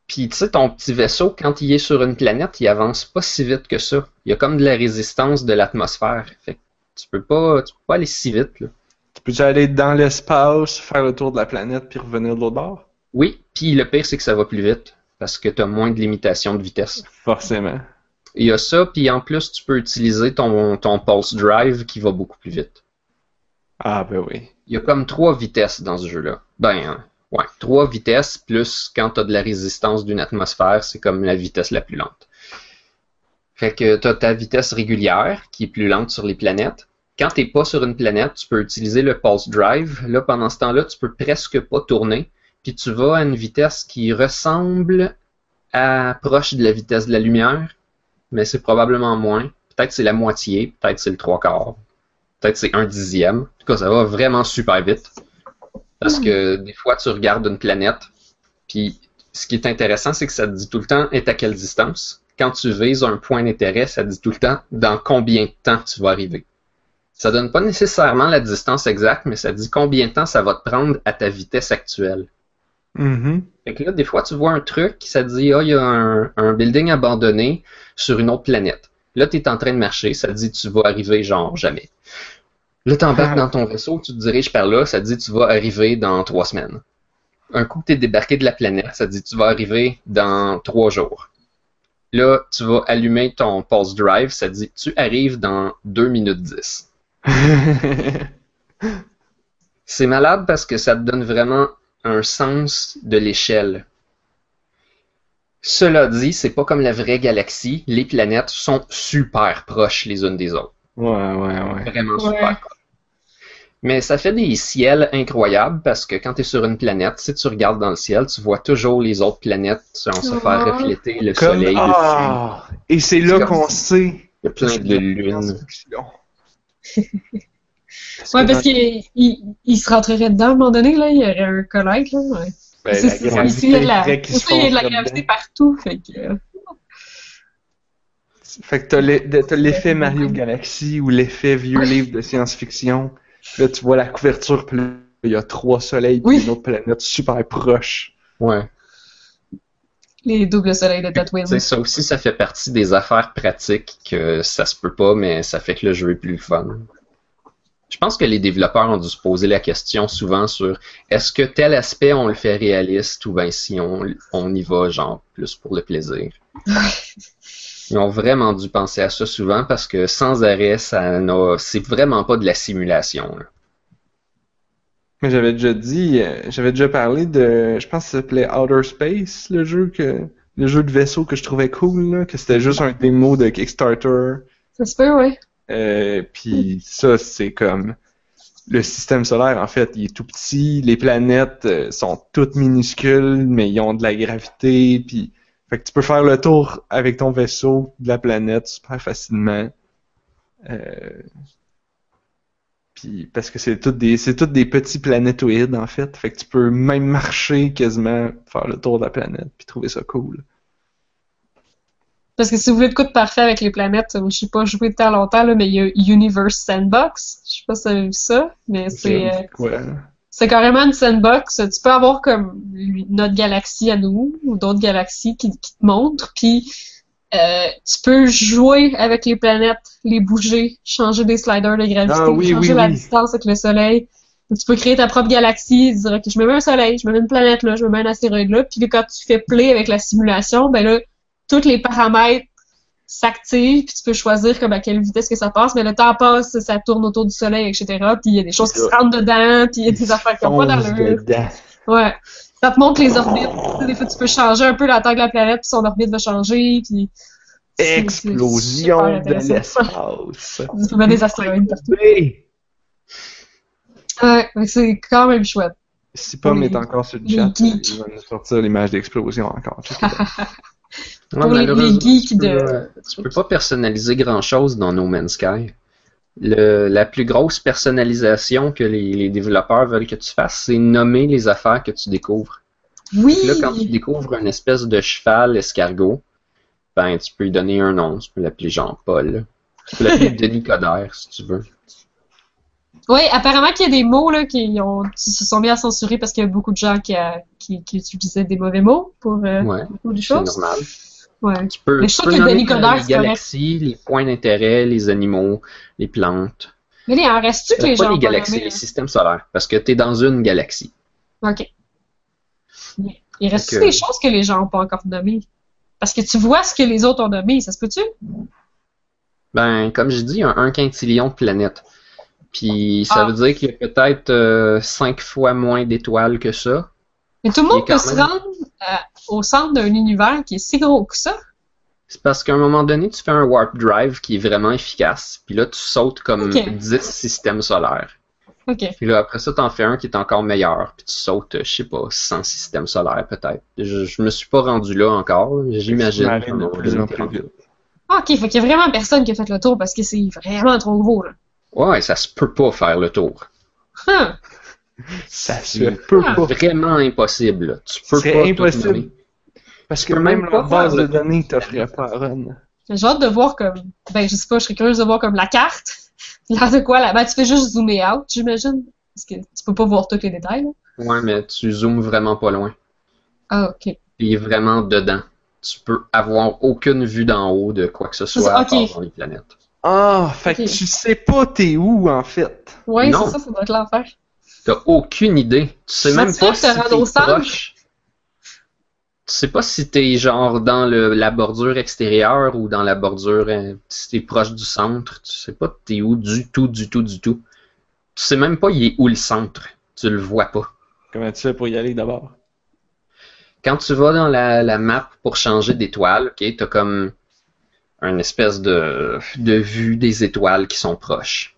Puis tu sais, ton petit vaisseau, quand il est sur une planète, il avance pas si vite que ça. Il y a comme de la résistance de l'atmosphère. Fait que tu peux pas, tu peux pas aller si vite, là. Tu peux aller dans l'espace, faire le tour de la planète, puis revenir de l'autre bord? Oui, puis le pire, c'est que ça va plus vite. Parce que tu as moins de limitation de vitesse. Forcément. Il y a ça, puis en plus, tu peux utiliser ton, ton pulse drive qui va beaucoup plus vite. Ah, ben oui. Il y a comme trois vitesses dans ce jeu-là. Ben, hein, ouais, trois vitesses, plus quand tu as de la résistance d'une atmosphère, c'est comme la vitesse la plus lente. Fait que tu as ta vitesse régulière, qui est plus lente sur les planètes. Quand tu pas sur une planète, tu peux utiliser le pulse drive. Là, pendant ce temps-là, tu peux presque pas tourner. Puis tu vas à une vitesse qui ressemble à proche de la vitesse de la lumière, mais c'est probablement moins. Peut-être c'est la moitié, peut-être c'est le trois quarts, peut-être c'est un dixième. En tout cas, ça va vraiment super vite. Parce que des fois, tu regardes une planète, puis ce qui est intéressant, c'est que ça te dit tout le temps est à quelle distance? Quand tu vises un point d'intérêt, ça dit tout le temps dans combien de temps tu vas arriver. Ça donne pas nécessairement la distance exacte, mais ça dit combien de temps ça va te prendre à ta vitesse actuelle. Mhm. Fait que là, des fois, tu vois un truc, ça te dit, ah, il y a un, un building abandonné sur une autre planète. Là, tu es en train de marcher, ça te dit, tu vas arriver genre jamais. Là, t'embarques Ah. dans ton vaisseau, tu te diriges par là, ça te dit, tu vas arriver dans trois semaines. un coup que t'es débarqué de la planète, ça dit tu vas arriver dans trois jours. Là, tu vas allumer ton pulse drive, ça dit tu arrives dans 2 minutes 10. C'est malade parce que ça te donne vraiment un sens de l'échelle. Cela dit, c'est pas comme la vraie galaxie. Les planètes sont super proches les unes des autres. ouais, ouais, ouais. Vraiment Ouais. super proches. Mais ça fait des ciels incroyables parce que quand tu es sur une planète, si tu regardes dans le ciel, tu vois toujours les autres planètes se faire refléter le Comme- soleil dessus. ah, et c'est là qu'on sait. Il y a plein de lunes. Ouais, parce qu'il il, il se rentrerait dedans à un moment donné, là, il y aurait un collègue, là. Ouais. Ben, la gravité il y a de la, il y a de gravité partout, fait que... euh, Fait que t'as l'effet Mario Galaxy ou l'effet vieux livre de science-fiction. Là, tu vois la couverture, puis là, il y a trois soleils puis Oui. une autre planète super proche. Ouais. les doubles soleils de Tatooine. Ça aussi, ça fait partie des affaires pratiques que ça se peut pas, mais ça fait que le jeu est plus le fun. Je pense que les développeurs ont dû se poser la question souvent sur est-ce que tel aspect on le fait réaliste ou bien si on, on y va genre plus pour le plaisir? Ils ont vraiment dû penser à ça souvent parce que sans arrêt, ça n'a, c'est vraiment pas de la simulation. là. Mais j'avais déjà dit, euh, j'avais déjà parlé de, je pense que ça s'appelait Outer Space, le jeu que, le jeu de vaisseau que je trouvais cool, là, que c'était juste un démo de Kickstarter. Ça se peut, ouais. Euh, puis ça, c'est comme le système solaire, en fait, il est tout petit, les planètes euh, sont toutes minuscules, mais ils ont de la gravité, puis fait que tu peux faire le tour avec ton vaisseau de la planète super facilement. Euh, puis parce que c'est toutes des c'est toutes des petits planétoïdes en fait, fait que tu peux même marcher quasiment faire le tour de la planète puis trouver ça cool. Parce que si vous voulez de coup de parfait avec les planètes, euh, je sais pas joué tant longtemps, là, mais il y a Universe Sandbox. Je sais pas si vous avez vu ça, mais c'est euh? C'est carrément une sandbox. Tu peux avoir comme notre galaxie à nous ou d'autres galaxies qui, qui te montrent, puis euh, tu peux jouer avec les planètes, les bouger, changer des sliders de gravité, Ah oui, changer oui, la oui. distance avec le soleil. Tu peux créer ta propre galaxie, dire ok, je me mets un soleil, je me mets une planète là, je me mets un astéroïde là, puis quand tu fais play avec la simulation, ben là, tous les paramètres s'activent, puis tu peux choisir comme à quelle vitesse que ça passe, mais le temps passe, ça tourne autour du soleil, etc. Puis il y a des choses qui se rentrent dedans, puis il y a des affaires qui n'ont pas d'allure. Ouais. Ça te montre les orbites. Tu sais, des fois, tu peux changer un peu la taille de la planète, puis son orbite va changer, puis... Explosion de l'espace. Tu peux mettre des astéroïdes partout. Oui. Ouais, mais c'est quand même chouette. Si Pomme est encore sur le chat, il va nous sortir l'image d'explosion encore. Ouais, Pour les- les malheureusement, geeks tu peux, de- euh, tu peux pas personnaliser grand chose dans No Man's Sky. Le- la plus grosse personnalisation que les, les développeurs veulent que tu fasses, c'est nommer les affaires que tu découvres. Oui! Là, quand tu découvres une espèce de cheval escargot, ben tu peux lui donner un nom. Tu peux l'appeler Jean-Paul. Tu peux l'appeler Denis Coderre si tu veux. Oui, apparemment qu'il y a des mots là, qui, ont, qui se sont mis à censurer parce qu'il y a beaucoup de gens qui, a- qui, qui utilisaient des mauvais mots pour euh, Ouais, beaucoup de c'est choses. normal. Ouais. Tu peux, Mais je tu trouve peux que nommer les c'est correct. galaxies, les points d'intérêt, les animaux, les plantes. Mais il en reste-tu que Euh, les pas gens les galaxies, les systèmes solaires. Parce que tu es dans une galaxie. OK. Il reste-tu Donc, euh, des choses que les gens n'ont pas encore nommées? Parce que tu vois ce que les autres ont nommé, ça se peut-tu? Ben, comme je dis, il y a un quintillion de planètes. Puis ça Ah. veut dire qu'il y a peut-être euh, cinq fois moins d'étoiles que ça. Mais tout le monde peut se rendre euh, au centre d'un univers qui est si gros que ça. C'est parce qu'à un moment donné, tu fais un warp drive qui est vraiment efficace. Puis là, tu sautes comme Ok. 10 systèmes solaires. OK. Puis là, après ça, t'en fais un qui est encore meilleur. Puis tu sautes, euh, je sais pas, 100 systèmes solaires peut-être. Je, je me suis pas rendu là encore. J'imagine. En. Ah, OK, fait qu'il y a vraiment personne qui a fait le tour parce que c'est vraiment trop gros, là. Ouais, ça se peut pas faire le tour. Huh. Ça se C'est peut Ah. pas. Vraiment impossible. là. Tu peux C'est pas tout impossible. Parce que même même la base de données t'offrait pas à run. J'ai hâte de voir comme, ben, je sais pas, je serais curieuse de voir comme la carte. L'air de quoi, là? Ben, tu fais juste zoomer out, j'imagine. Parce que tu peux pas voir tous les détails, là. Ouais, mais tu zoomes vraiment pas loin. Ah, OK. Il est vraiment dedans. Tu peux avoir aucune vue d'en haut de quoi que ce soit à Ok. part dans les planètes. Ah, fait que tu sais pas t'es où en fait. Non. c'est ça, ça doit être l'enfer. T'as aucune idée. Tu sais même pas si t'es proche. Tu sais pas si t'es genre dans le, la bordure extérieure ou dans la bordure, euh, si t'es proche du centre. Tu sais pas t'es où du tout, du tout, du tout. Tu sais même pas il est où le centre. Tu le vois pas. Comment tu fais pour y aller d'abord? Quand tu vas dans la, la map pour changer d'étoile, ok, t'as comme une espèce de, de vue des étoiles qui sont proches.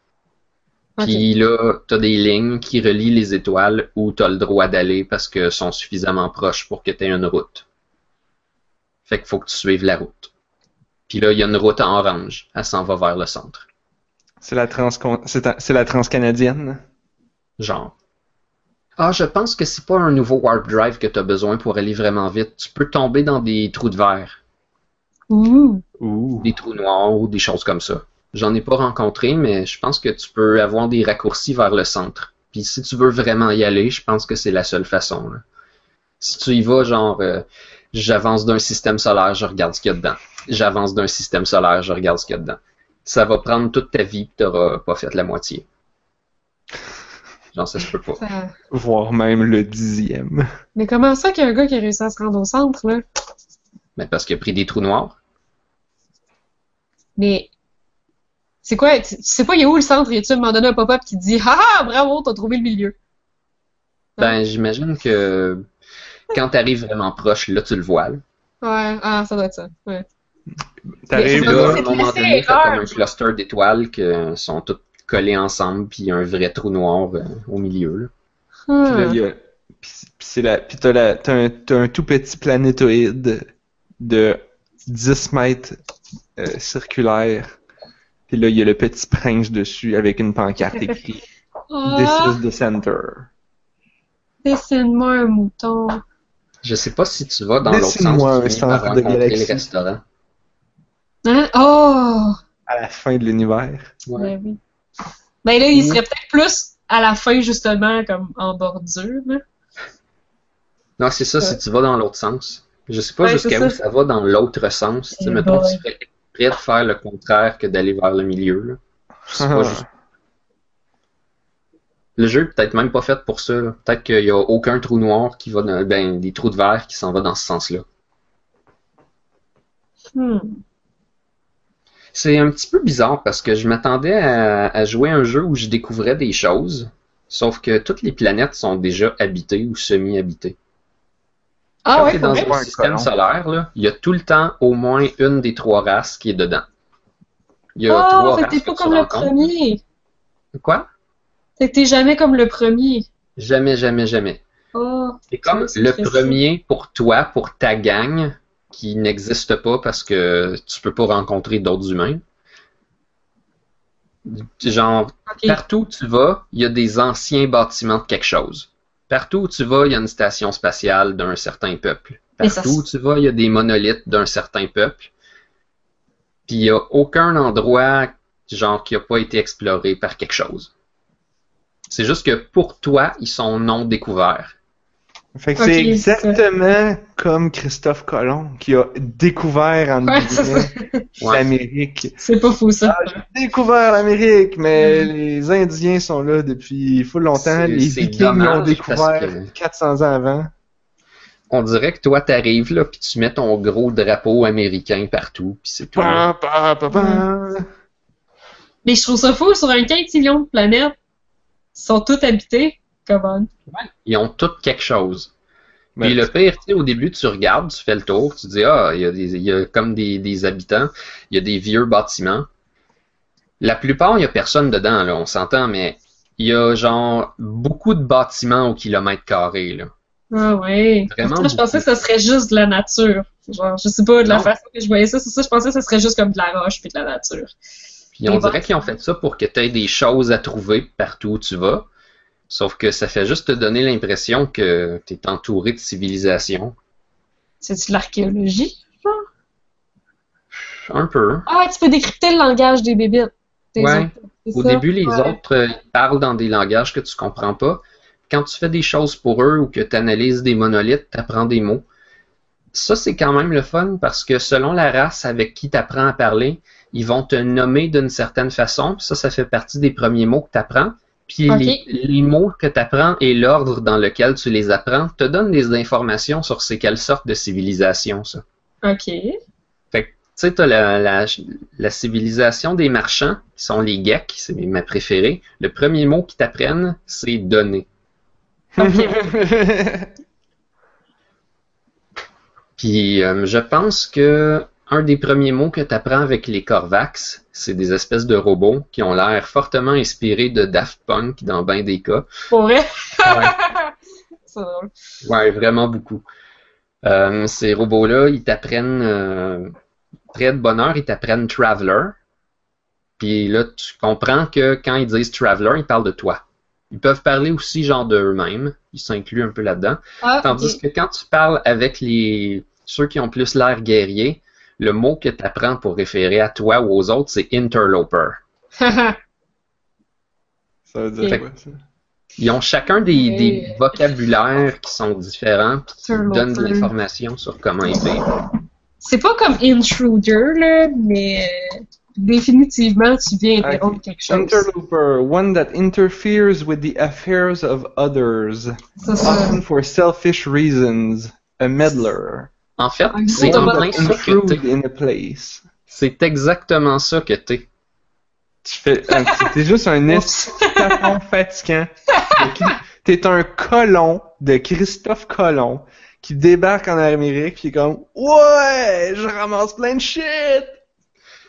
Puis là, t'as des lignes qui relient les étoiles où t'as le droit d'aller parce qu'elles sont suffisamment proches pour que t'aies une route. Fait qu'il faut que tu suives la route. Puis là, il y a une route en orange. Elle s'en va vers le centre. C'est la trans c'est la transcanadienne? Genre. Ah, je pense que c'est pas un nouveau warp drive que t'as besoin pour aller vraiment vite. Tu peux tomber dans des trous de verre, Des trous noirs ou des choses comme ça. J'en ai pas rencontré, mais je pense que tu peux avoir des raccourcis vers le centre. Puis si tu veux vraiment y aller, je pense que c'est la seule façon. là. Si tu y vas, genre, euh, j'avance d'un système solaire, je regarde ce qu'il y a dedans. J'avance d'un système solaire, je regarde ce qu'il y a dedans. Ça va prendre toute ta vie, tu n'auras pas fait la moitié. Genre, ça se peut pas. Ça- Voire même le dixième. Mais comment ça qu'il y a un gars qui a réussi à se rendre au centre, là? Mais parce qu'il a pris des trous noirs. Mais c'est quoi? Tu tu sais pas, il est où le centre? Y a-tu à un moment donné un pop-up qui te dit Ah ah, bravo, t'as trouvé le milieu? Ben, j'imagine que quand tu arrives vraiment proche, là, tu le vois. là. Ouais, ah, ça doit être ça. Ouais. T'arrives là, à un moment donné, t'as comme un cluster d'étoiles qui sont toutes collées ensemble, puis il y a un vrai trou noir euh, au milieu. là. Puis là, il y a- puis- la, puis t'as, la, t'as, un, t'as un tout petit planétoïde de 10 mètres euh, circulaire. Puis là, il y a le petit prince dessus avec une pancarte écrite This is the center. dessine-moi un mouton. Je sais pas si tu vas dans l'autre sens, Dessine-moi un centre de galaxie. le restaurant. Hein? Oh! À la fin de l'univers. Ouais. Ben oui. Ben là, il Mm. serait peut-être plus à la fin, justement, comme en bordure. là. Non, c'est ça, Ouais. si tu vas dans l'autre sens. Je sais pas Ouais, jusqu'à où ça. ça va dans l'autre sens. Tu sais, mettons, boy. tu serais prêt de faire le contraire que d'aller vers le milieu. là. Je sais pas juste- Le jeu est peut-être même pas fait pour ça. là. Peut-être qu'il y a aucun trou noir qui va dans, ben, des trous de verre qui s'en va dans ce sens-là. Hmm. C'est un petit peu bizarre parce que je m'attendais à, à jouer un jeu où je découvrais des choses, sauf que toutes les planètes sont déjà habitées ou semi-habitées. Ah Quand ouais, dans un système solaire, là, il y a tout le temps au moins une des trois races qui est dedans. Il y a trois fait que races t'es que pas comme le premier. Quoi? T'es jamais comme le premier. Jamais, jamais, jamais. Oh. C'est comme le premier pour toi, pour ta gang, qui n'existe pas parce que tu peux pas rencontrer d'autres humains. Genre, partout où tu vas, il y a des anciens bâtiments de quelque chose. Partout où tu vas, il y a une station spatiale d'un certain peuple. Partout où tu vas, il y a des monolithes d'un certain peuple. Puis il n'y a aucun endroit genre qui n'a pas été exploré par quelque chose. C'est juste que pour toi, ils sont non découverts. Fait que c'est exactement comme Christophe Colomb qui a découvert en Ouais, l'Amérique. C'est pas fou, ça. Découvert l'Amérique, mais Mm. les Indiens sont là depuis full longtemps. Les Vikings l'ont découvert que- 400 ans avant. On dirait que toi, t'arrives là, puis tu mets ton gros drapeau américain partout, puis c'est tout. Pa. Mais je trouve ça fou, sur un quintillion de planètes, ils sont toutes habitées. Comment? Ils ont tout quelque chose. Mais- Puis le pire, tu sais, au début, tu regardes, tu fais le tour, tu dis, ah, il y a, des, il y a comme des, des habitants, il y a des vieux bâtiments. La plupart, il y a personne dedans, là, on s'entend, mais il y a genre beaucoup de bâtiments au kilomètre carré, là. Ah ouais. Vraiment je pensais que ce serait juste de la nature. Genre, je sais pas, de la Non. façon que je voyais ça, c'est ça, je pensais que ce serait juste comme de la roche puis de la nature. Puis on Les dirait qu'ils ont fait ça pour que tu aies des choses à trouver partout où tu vas. Sauf que ça fait juste te donner l'impression que tu es entouré de civilisation. C'est-tu de l'archéologie? Un peu. Ah, tu peux décrypter le langage des bébites. Des Ouais. autres, c'est Au ça? début, les Ouais. autres euh, parlent dans des langages que tu comprends pas. Quand tu fais des choses pour eux ou que tu analyses des monolithes, tu apprends des mots. Ça, c'est quand même le fun parce que selon la race avec qui tu apprends à parler, ils vont te nommer d'une certaine façon. Ça, ça fait partie des premiers mots que tu apprends. Puis les, les mots que tu apprends et l'ordre dans lequel tu les apprends te donnent des informations sur c'est quelle sorte de civilisation ça. Ok. Fait que, tu sais, t'as la, la, la civilisation des marchands, qui sont les geeks, c'est ma préférée. Le premier mot qu'ils t'apprennent, c'est donner. Puis euh, je pense que un des premiers mots que tu apprends avec les Corvax, c'est des espèces de robots qui ont l'air fortement inspirés de Daft Punk dans bien des cas. Pour vrai? Ouais. C'est drôle. Ouais, vraiment beaucoup. Euh, ces robots-là, ils t'apprennent euh, très de bonheur, ils t'apprennent Traveler. Puis là, tu comprends que quand ils disent Traveler, ils parlent de toi. Ils peuvent parler aussi genre d'eux-mêmes, ils s'incluent un peu là-dedans. Ah, Tandis que quand tu parles avec les ceux qui ont plus l'air guerriers, le mot que tu apprends pour référer à toi ou aux autres, c'est interloper. Ça veut dire Fait- quoi, ça? Ils ont chacun des, Oui. des vocabulaires qui sont différents, puis qui Interloper. donnent de l'information sur comment ils vivent. C'est pas comme intruder, là, mais définitivement, tu viens interrompre quelque chose. Interloper, one that interferes with the affairs of others, often for selfish reasons. A meddler. En fait, c'est en plein ça que. C'est exactement ça que t'es. Tu fais, t'es juste un escapon fatigant. T'es un colon de Christophe Colomb qui débarque en Amérique puis comme ouais, je ramasse plein de shit.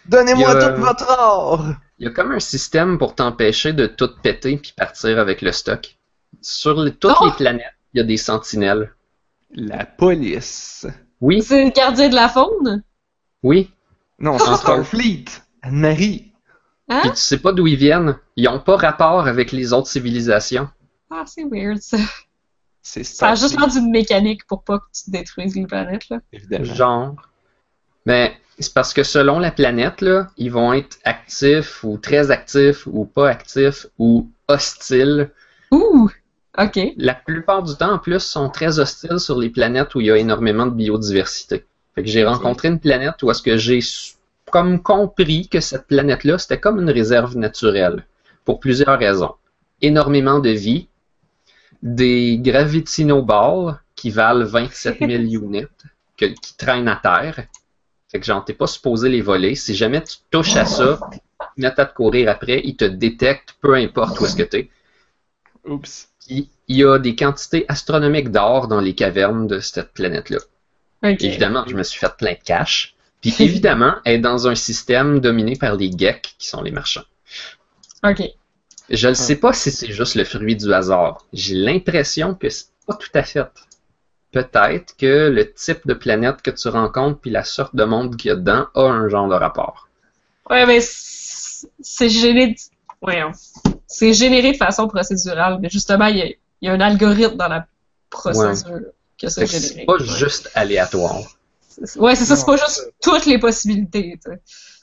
Donnez-moi a- tout votre or. Il y a comme un système pour t'empêcher de tout péter puis partir avec le stock. Sur les- toutes Oh! les planètes, il y a des sentinelles. La police. Oui, C'est le gardien de la faune? oui. Non, c'est Starfleet. Anne-Marie. Hein? Puis tu sais pas d'où ils viennent. Ils ont pas rapport avec les autres civilisations. Ah, c'est weird, ça. C'est Ça a juste rendu une mécanique pour pas que tu détruises les planètes, là. évidemment. Genre. Mais c'est parce que selon la planète, là, ils vont être actifs ou très actifs ou pas actifs ou hostiles. Ouh! Ok. La plupart du temps, en plus, sont très hostiles sur les planètes où il y a énormément de biodiversité. Fait que j'ai rencontré une planète où est-ce que j'ai comme compris que cette planète-là, c'était comme une réserve naturelle. Pour plusieurs raisons. Énormément de vie, des gravitinoballs qui valent 27 000 units, que- qui traînent à terre. Fait que genre, t'es pas supposé les voler. Si jamais tu touches à ça, ils mettent à te courir après, ils te détectent, peu importe où est-ce que t'es. Oups. Puis, il y a des quantités astronomiques d'or dans les cavernes de cette planète-là. Évidemment, je me suis fait plein de cash. Puis évidemment, elle est dans un système dominé par les geeks, qui sont les marchands. Ok. Je ne sais pas si c'est juste le fruit du hasard. J'ai l'impression que c'est pas tout à fait. Peut-être que le type de planète que tu rencontres puis la sorte de monde qu'il y a dedans a un genre de rapport. Ouais, mais c'est généré... Voyons. C'est généré de façon procédurale, mais justement, il y a, il y a un algorithme dans la procédure que Fait c'est que c'est pas juste aléatoire. C'est- Ouais, c'est ça, c'est pas juste toutes les possibilités.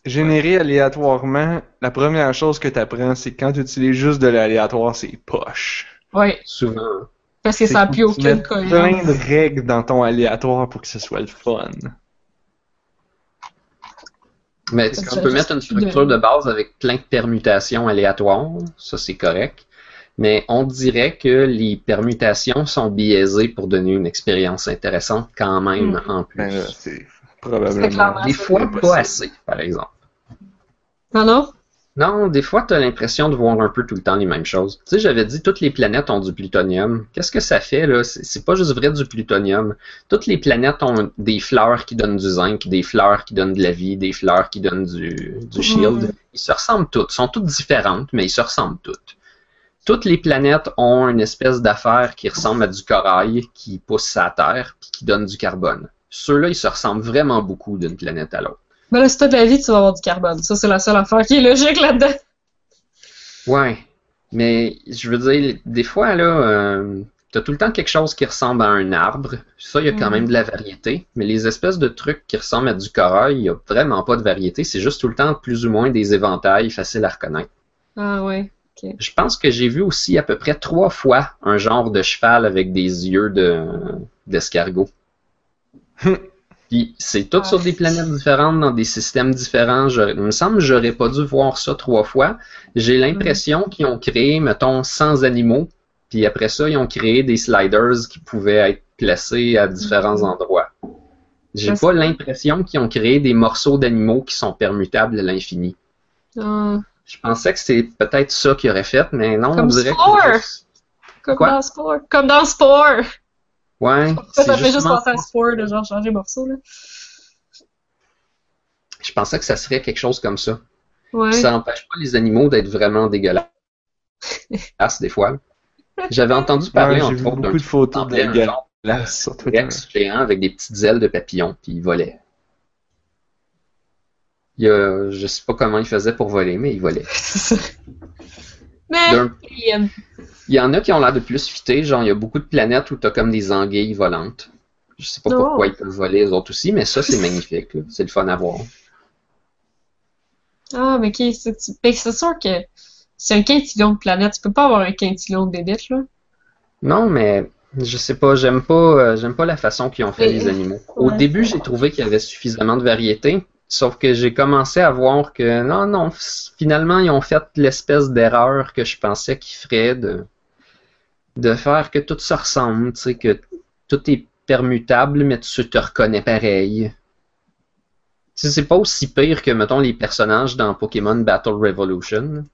Générer aléatoirement, la première chose que tu apprends, c'est que quand tu utilises juste de l'aléatoire, c'est poche. Ouais, Souvent. parce que ça n'a plus que aucune mettes plein cohérence. de règles dans ton aléatoire pour que ce soit le fun. Mais tu juste mettre une de- structure de base avec plein de permutations aléatoires, ça c'est correct. Mais on dirait que les permutations sont biaisées pour donner une expérience intéressante quand même Mm. en plus. Ben là, c'est probablement. Des fois pas assez, par exemple. Non, non? Des fois, tu as l'impression de voir un peu tout le temps les mêmes choses. Tu sais, j'avais dit toutes les planètes ont du plutonium. Qu'est-ce que ça fait, là? C'est pas juste vrai du plutonium. Toutes les planètes ont des fleurs qui donnent du zinc, des fleurs qui donnent de la vie, des fleurs qui donnent du, du shield. Ils se ressemblent toutes. Ils sont toutes différentes, mais ils se ressemblent toutes. Toutes les planètes ont une espèce d'affaire qui ressemble à du corail qui pousse à terre puis qui donne du carbone. Ceux-là, ils se ressemblent vraiment beaucoup d'une planète à l'autre. Ben là, si t'as de la vie, tu vas avoir du carbone. Ça, c'est la seule affaire qui est logique là-dedans. Ouais, mais je veux dire, des fois, là, euh, t'as tout le temps quelque chose qui ressemble à un arbre. Ça, il y a quand Mhm. même de la variété. Mais les espèces de trucs qui ressemblent à du corail, il y a vraiment pas de variété. C'est juste tout le temps plus ou moins des éventails faciles à reconnaître. Ah ouais. Je pense que j'ai vu aussi à peu près trois fois un genre de cheval avec des yeux de d'escargot. Puis c'est tout sur des planètes différentes, dans des systèmes différents. Je- il me semble que j'aurais pas dû voir ça trois fois. J'ai l'impression qu'ils ont créé, mettons, 100 animaux, puis après ça, ils ont créé des sliders qui pouvaient être placés à différents Mhm. endroits. J'ai pas l'impression qu'ils ont créé des morceaux d'animaux qui sont permutables à l'infini. Ah, Je pensais que c'est peut-être ça qu'ils auraient fait, mais non, Comme on dirait que Spore! comme dans Spore. Comme dans Spore! Ouais, Ça, fait juste justement penser à Spore de genre changer morceau, là. Je pensais que ça serait quelque chose comme ça. Ouais. Ça n'empêche pas les animaux d'être vraiment dégueulasses des fois. J'avais entendu parler Ouais, j'ai entre vu autres d'un beaucoup de photos de. Rex géant avec des petites ailes de papillon, puis il volait. Il y a, je sais pas comment il faisait pour voler, mais il volait. Mais. Il y en a qui ont l'air de plus fitter, genre il y a beaucoup de planètes où t'as comme des anguilles volantes. Je sais pas pourquoi ils peuvent voler les autres aussi, mais ça c'est magnifique, c'est le fun à voir. Ah, mais qui, c'est ben, c'est sûr que c'est un quintillion de planètes. Tu peux pas avoir un quintillion de bébites, là. Non, mais je sais pas, j'aime pas, euh, j'aime pas la façon qu'ils ont fait les animaux. Au ouais. début, j'ai trouvé qu'il y avait suffisamment de variété, sauf que j'ai commencé à voir que non, non, finalement, ils ont fait l'espèce d'erreur que je pensais qu'ils feraient de, de faire que tout se ressemble, tu sais, que tout est permutable, mais tu te reconnais pareil. Tu sais, c'est pas aussi pire que, mettons, les personnages dans Pokémon Battle Revolution.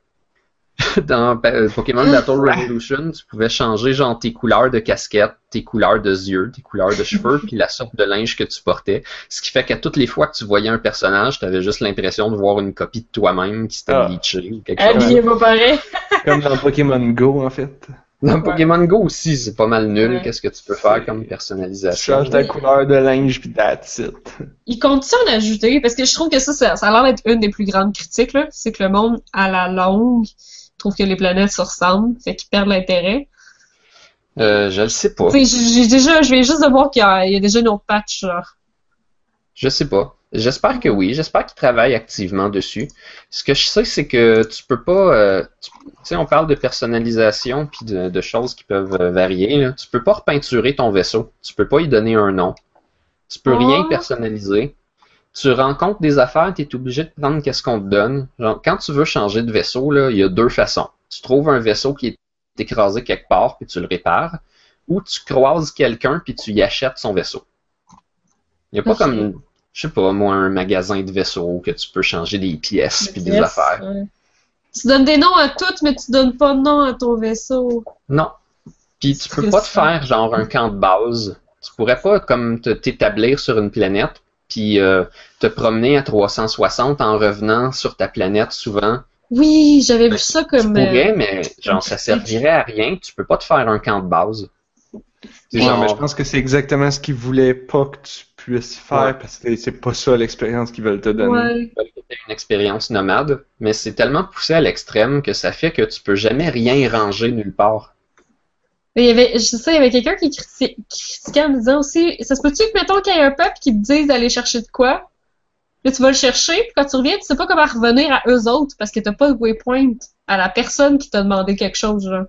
Dans euh, Pokémon Battle Revolution, tu pouvais changer genre tes couleurs de casquette, tes couleurs de yeux, tes couleurs de cheveux, puis la sorte de linge que tu portais. Ce qui fait qu'à toutes les fois que tu voyais un personnage, tu avais juste l'impression de voir une copie de toi-même qui s'était Ah. bleachée ou quelque chose. Habillé pas pareil. Comme dans Pokémon Go, en fait. Dans Pokémon Go aussi, c'est pas mal nul. Ouais. Qu'est-ce que tu peux faire comme Tu personnalisation? changes ta couleur de linge, puis that's it. Ils continuent d'ajouter, parce que je trouve que ça, ça, ça a l'air d'être une des plus grandes critiques, là. C'est que le monde, à la longue, trouve que les planètes se ressemblent, fait qu'ils perdent l'intérêt. Euh, je le sais pas. J'ai déjà, je viens juste de voir qu'il y, a il y a déjà une autre patch, genre. Je sais pas. J'espère que oui. J'espère qu'ils travaillent activement dessus. Ce que je sais, c'est que tu peux pas. euh, tu sais, on parle de personnalisation puis de, de choses qui peuvent euh, varier. là. Tu peux pas repeinturer ton vaisseau. Tu peux pas y donner un nom. Tu peux Oh. rien personnaliser. Tu rencontres des affaires, tu es obligé de prendre qu'est-ce qu'on te donne. Genre, quand tu veux changer de vaisseau, là, il y a deux façons. Tu trouves un vaisseau qui est écrasé quelque part puis tu le répares, ou tu croises quelqu'un puis tu y achètes son vaisseau. Il n'y a pas comme, je sais pas, moi, un magasin de vaisseaux que tu peux changer des pièces puis des affaires. ouais. Tu donnes des noms à toutes, mais tu donnes pas de nom à ton vaisseau. Non. Puis tu peux pas te faire genre un camp de base. Tu pourrais pas comme te t'établir sur une planète puis euh, te promener à 360 en revenant sur ta planète souvent. Oui, j'avais Ben, vu ça Tu comme. euh, pourrais, mais genre ça servirait à rien. Tu peux pas te faire un camp de base. Genre- mais je pense que c'est exactement ce qu'ils voulaient pas que tu puisses faire, Ouais. parce que c'est pas ça l'expérience qu'ils veulent te donner. Ouais. une expérience nomade, mais c'est tellement poussé à l'extrême que ça fait que tu peux jamais rien ranger nulle part. Il y avait, je sais, il y avait quelqu'un qui criti- qui critiquait en disant aussi, ça se peut-tu que, mettons, qu'il y ait un peuple qui te dise d'aller chercher de quoi? Là, tu vas le chercher, puis quand tu reviens, tu sais pas comment revenir à eux autres, parce que t'as pas de waypoint à la personne qui t'a demandé quelque chose, genre.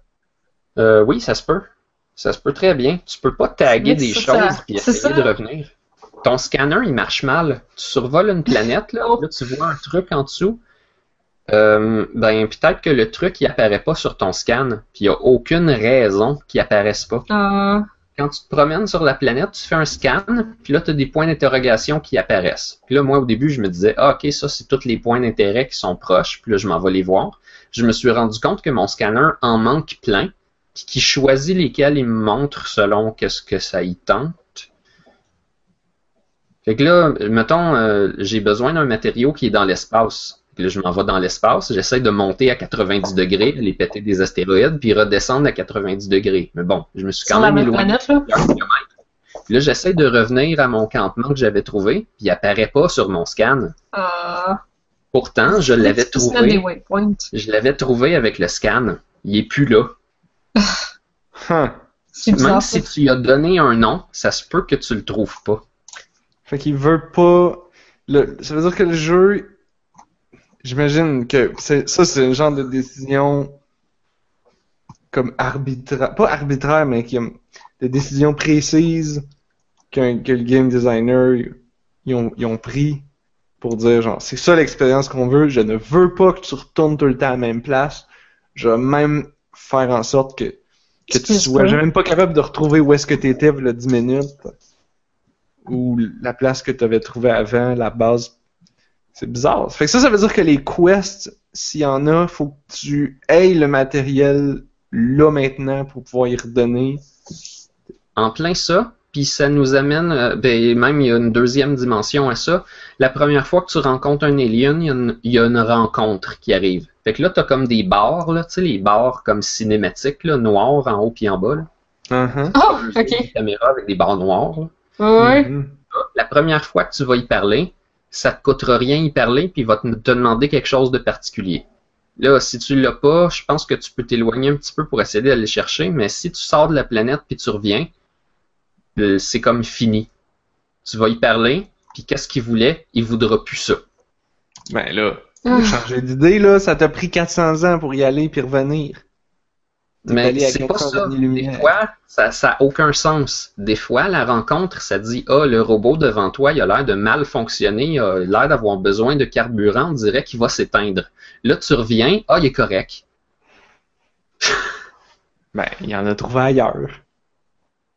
Euh, oui, ça se peut. Ça se peut très bien. Tu peux pas taguer des choses ça. puis C'est essayer ça. de revenir. Ton scanner, il marche mal. Tu survoles une planète, là, Oh. là tu vois un truc en dessous. Euh, ben, peut-être que le truc, il apparaît pas sur ton scan, puis il y a aucune raison qu'il apparaisse pas. Ah, Quand tu te promènes sur la planète, tu fais un scan, puis là, tu as des points d'interrogation qui apparaissent. Puis là, moi, au début, je me disais, ah, OK, ça, c'est tous les points d'intérêt qui sont proches, puis là, je m'en vais les voir. Je me suis rendu compte que mon scanner en manque plein, puis qu'il choisit lesquels il me montre selon qu'est-ce que ça y tente. Fait que là, mettons, euh, j'ai besoin d'un matériau qui est dans l'espace. Puis là, je m'en vais dans l'espace, j'essaie de monter à 90 degrés, aller péter des astéroïdes, puis redescendre à 90 degrés. Mais bon, je me suis quand même éloigné kilomètres. Puis là, j'essaie de revenir à mon campement que j'avais trouvé, puis il apparaît pas sur mon scan. Ah. Pourtant, je l'avais trouvé. waypoints. Je l'avais trouvé avec le scan. Il est plus là. Huh. Bizarre, Même si tu lui as donné un nom, ça se peut que tu le trouves pas. Fait qu'ils veulent pas. Le... Ça veut dire que le jeu. J'imagine que ça, c'est un genre de décision comme arbitraire. Pas arbitraire, mais qui des décisions précises qu'un- que le game designer ils ont, ils ont pris pour dire genre c'est ça l'expérience qu'on veut, je ne veux pas que tu retournes tout le temps à la même place. Je vais même faire en sorte que, que Tu sois même pas capable de retrouver où est-ce que tu étais le 10 minutes ou la place que tu avais trouvée avant, la base. C'est bizarre. Fait que ça, ça veut dire que les quests, s'il y en a, faut que tu aies le matériel là maintenant pour pouvoir y redonner. En plein ça, puis ça nous amène, euh, ben, même il y a une deuxième dimension à ça. La première fois que tu rencontres un alien, il y a une, il y a une rencontre qui arrive. Fait que là, t'as comme des barres, là, tu sais, les barres comme cinématiques, là, noirs en haut puis en bas, là. Uh-huh. Oh, Des ok. caméras avec des barres noires, là. Ouais. Mhm. La première fois que tu vas y parler, ça te coûtera rien y parler, puis il va te te demander quelque chose de particulier. Là, si tu l'as pas, je pense que tu peux t'éloigner un petit peu pour essayer d'aller le chercher, mais si tu sors de la planète puis tu reviens, euh, c'est comme fini. Tu vas y parler, puis qu'est-ce qu'il voulait? Il voudra plus ça. Ben là, Ah. changer d'idée, là, ça t'a pris 400 ans pour y aller puis revenir. Mais c'est pas 400 ça. Des fois, ça n'a aucun sens. Des fois, la rencontre, ça dit Ah, le robot devant toi, il a l'air de mal fonctionner, il a l'air d'avoir besoin de carburant, on dirait qu'il va s'éteindre. Là, tu reviens, ah, il est correct. Ben, il y en a trouvé ailleurs.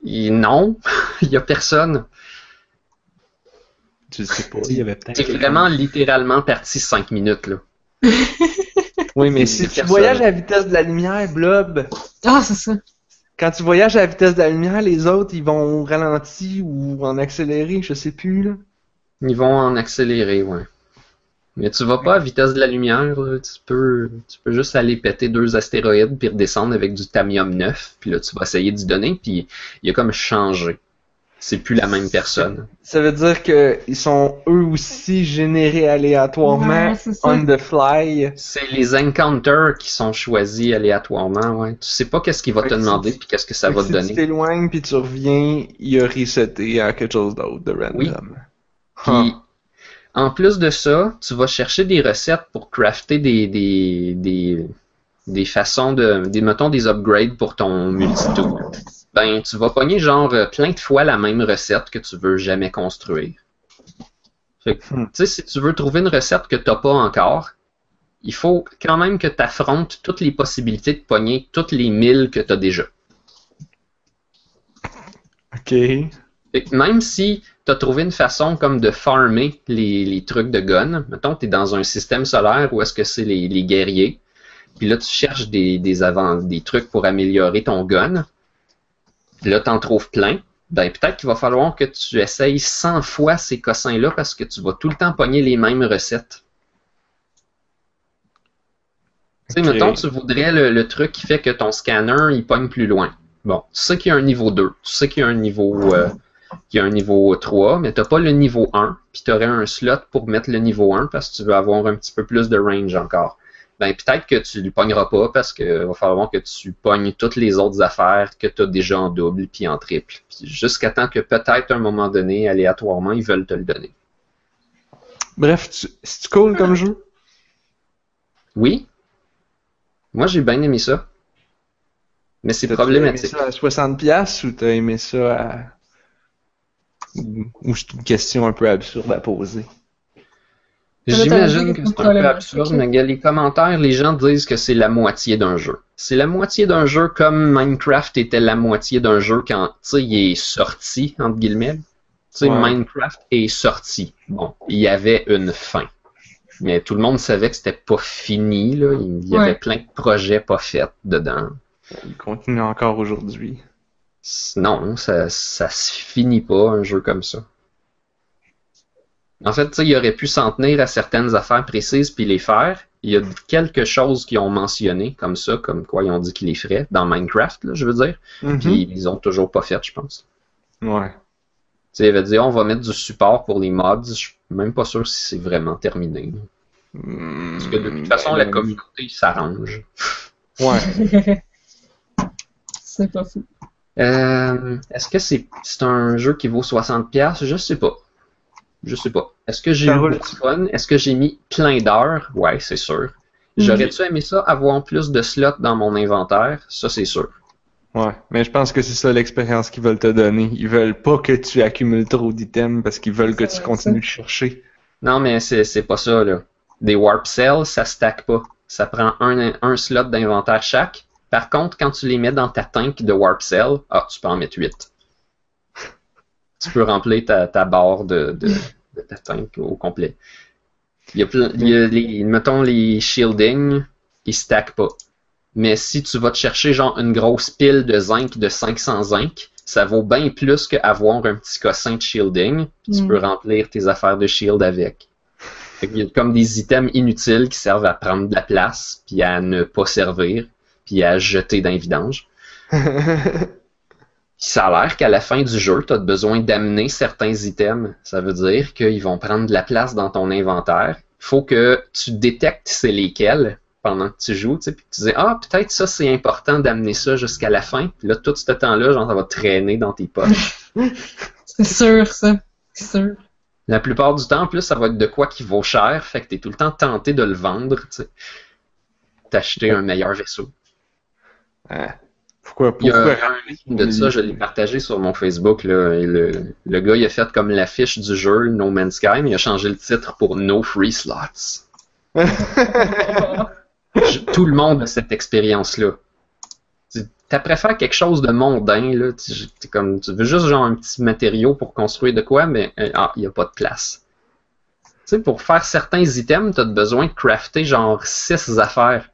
Et non, il y a personne. Tu sais pas, il y avait peut-être. C'est vraiment littéralement parti cinq minutes, là. Oui, mais si tu voyages à la vitesse de la lumière, Blob, Ah, c'est ça. quand tu voyages à la vitesse de la lumière, les autres, ils vont ralentir ou en accélérer, je sais plus, là. Ils vont en accélérer, ouais. Mais tu vas pas à vitesse de la lumière, là. Tu peux, tu peux juste aller péter deux astéroïdes puis redescendre avec du tamium 9, puis là tu vas essayer d'y donner, puis il a comme changé. C'est plus la même personne. Ça veut dire qu'ils sont eux aussi générés aléatoirement Ouais, on the fly. C'est les encounters qui sont choisis aléatoirement, ouais. Tu sais pas qu'est-ce qu'il va Fait te demander puis qu'est-ce que ça va te si tu donner. t'éloignes puis tu reviens, il a reseté à quelque chose d'autre de random. Oui. Huh. Puis, en plus de ça, tu vas chercher des recettes pour crafter des, des, des, des façons de, des, mettons, des upgrades pour ton multitool. Ben, tu vas pogner genre euh, plein de fois la même recette que tu veux jamais construire. Fait que, Hmm. tu sais, si tu veux trouver une recette que t'as pas encore, il faut quand même que tu affrontes toutes les possibilités de pogner toutes les milles que tu as déjà. Ok. Fait que même si tu as trouvé une façon comme de farmer les, les trucs de gun, mettons tu es dans un système solaire où est-ce que c'est les, les guerriers, puis là tu cherches des, des, trucs pour améliorer ton gun, là tu en trouves plein, ben peut-être qu'il va falloir que tu essayes 100 fois ces cossins-là parce que tu vas tout le temps pogner les mêmes recettes. Tu sais, mettons, tu voudrais le, le truc qui fait que ton scanner, il pogne plus loin. Bon, tu sais qu'il y a un niveau 2, tu sais qu'il y a un niveau, euh, qu'il y a un niveau 3, mais tu pas le niveau 1, puis tu aurais un slot pour mettre le niveau 1 parce que tu veux avoir un petit peu plus de range encore. Ben, peut-être que tu le pogneras pas parce qu'il va falloir que tu pognes toutes les autres affaires que tu as déjà en double puis en triple. Puis Jusqu'à temps que peut-être à un moment donné, aléatoirement, ils veulent te le donner. Bref, tu- c'est cool comme jeu? Oui. Moi, j'ai bien aimé ça. Mais c'est problématique. aimé ça à 60$ ou t'as aimé ça à. Ou c'est une question un peu absurde à poser? J'imagine que c'est un peu absurde, mais les commentaires, les gens disent que c'est la moitié d'un jeu. C'est la moitié d'un jeu comme Minecraft était la moitié d'un jeu quand, tu sais, il est sorti, entre guillemets. Tu sais, Ouais. Minecraft est sorti. Bon, il y avait une fin. Mais tout le monde savait que c'était pas fini, là. Il y avait Ouais. plein de projets pas faits dedans. Il continue encore aujourd'hui. Non, ça, ça se finit pas, un jeu comme ça. En fait, il aurait pu s'en tenir à certaines affaires précises puis les faire. Il y a quelque chose qu'ils ont mentionné comme ça, comme quoi ils ont dit qu'ils les feraient dans Minecraft, là, je veux dire. Mhm. Puis ils ont toujours pas fait, je pense. Ouais. Tu sais, ils avaient dit on va mettre du support pour les mods. Je suis même pas sûr si c'est vraiment terminé. Parce que de toute façon, la communauté s'arrange. Ouais. c'est pas fou. Euh, Est-ce que c'est c'est un jeu qui vaut 60$? Je sais pas. Je sais pas. Est-ce que j'ai eu beaucoup de fun? Est-ce que j'ai mis plein d'heures? Ouais, c'est sûr. J'aurais-tu aimé ça, avoir plus de slots dans mon inventaire? Ça, c'est sûr. Ouais, mais je pense que c'est ça l'expérience qu'ils veulent te donner. Ils veulent pas que tu accumules trop d'items parce qu'ils veulent que tu continues de chercher. Non, mais c'est c'est pas ça, là. Des warp cells, ça stack pas. Ça prend un, un slot d'inventaire chaque. Par contre, quand tu les mets dans ta tank de warp cell, ah, tu peux en mettre 8. Tu peux remplir ta, ta barre de, de, de ta tank au complet. Il y a, plein- il y a les, mettons les shielding, ils stackent pas. Mais si tu vas te chercher genre une grosse pile de zinc de 500 zinc, ça vaut bien plus qu'avoir un petit cossin de shielding. Tu Mm. peux remplir tes affaires de shield avec. Qu'il y a comme des items inutiles qui servent à prendre de la place, puis à ne pas servir, puis à jeter dans les vidanges. Ça a l'air qu'à la fin du jeu, tu as besoin d'amener certains items. Ça veut dire qu'ils vont prendre de la place dans ton inventaire. Il faut que tu détectes c'est lesquels pendant que tu joues, tu sais, puis tu dis ah peut-être ça c'est important d'amener ça jusqu'à la fin. Puis là tout ce temps-là, genre ça va traîner dans tes poches. C'est sûr, ça. C'est sûr. La plupart du temps, en plus, ça va être de quoi qui vaut cher, fait que t'es tout le temps tenté de le vendre, tu sais. T'acheter un meilleur vaisseau. Ah, Pourquoi, Il y a pourquoi? un de ça, je l'ai partagé sur mon Facebook. Là, et le, le gars, il a fait comme l'affiche du jeu No Man's Sky, mais il a changé le titre pour No Free Slots. Je- tout le monde a cette expérience-là. Tu préfères quelque chose de mondain, là. T'es comme, tu veux juste genre un petit matériau pour construire de quoi, mais euh, ah, il n'y a pas de place. Tu sais, pour faire certains items, tu as besoin de crafter genre six affaires.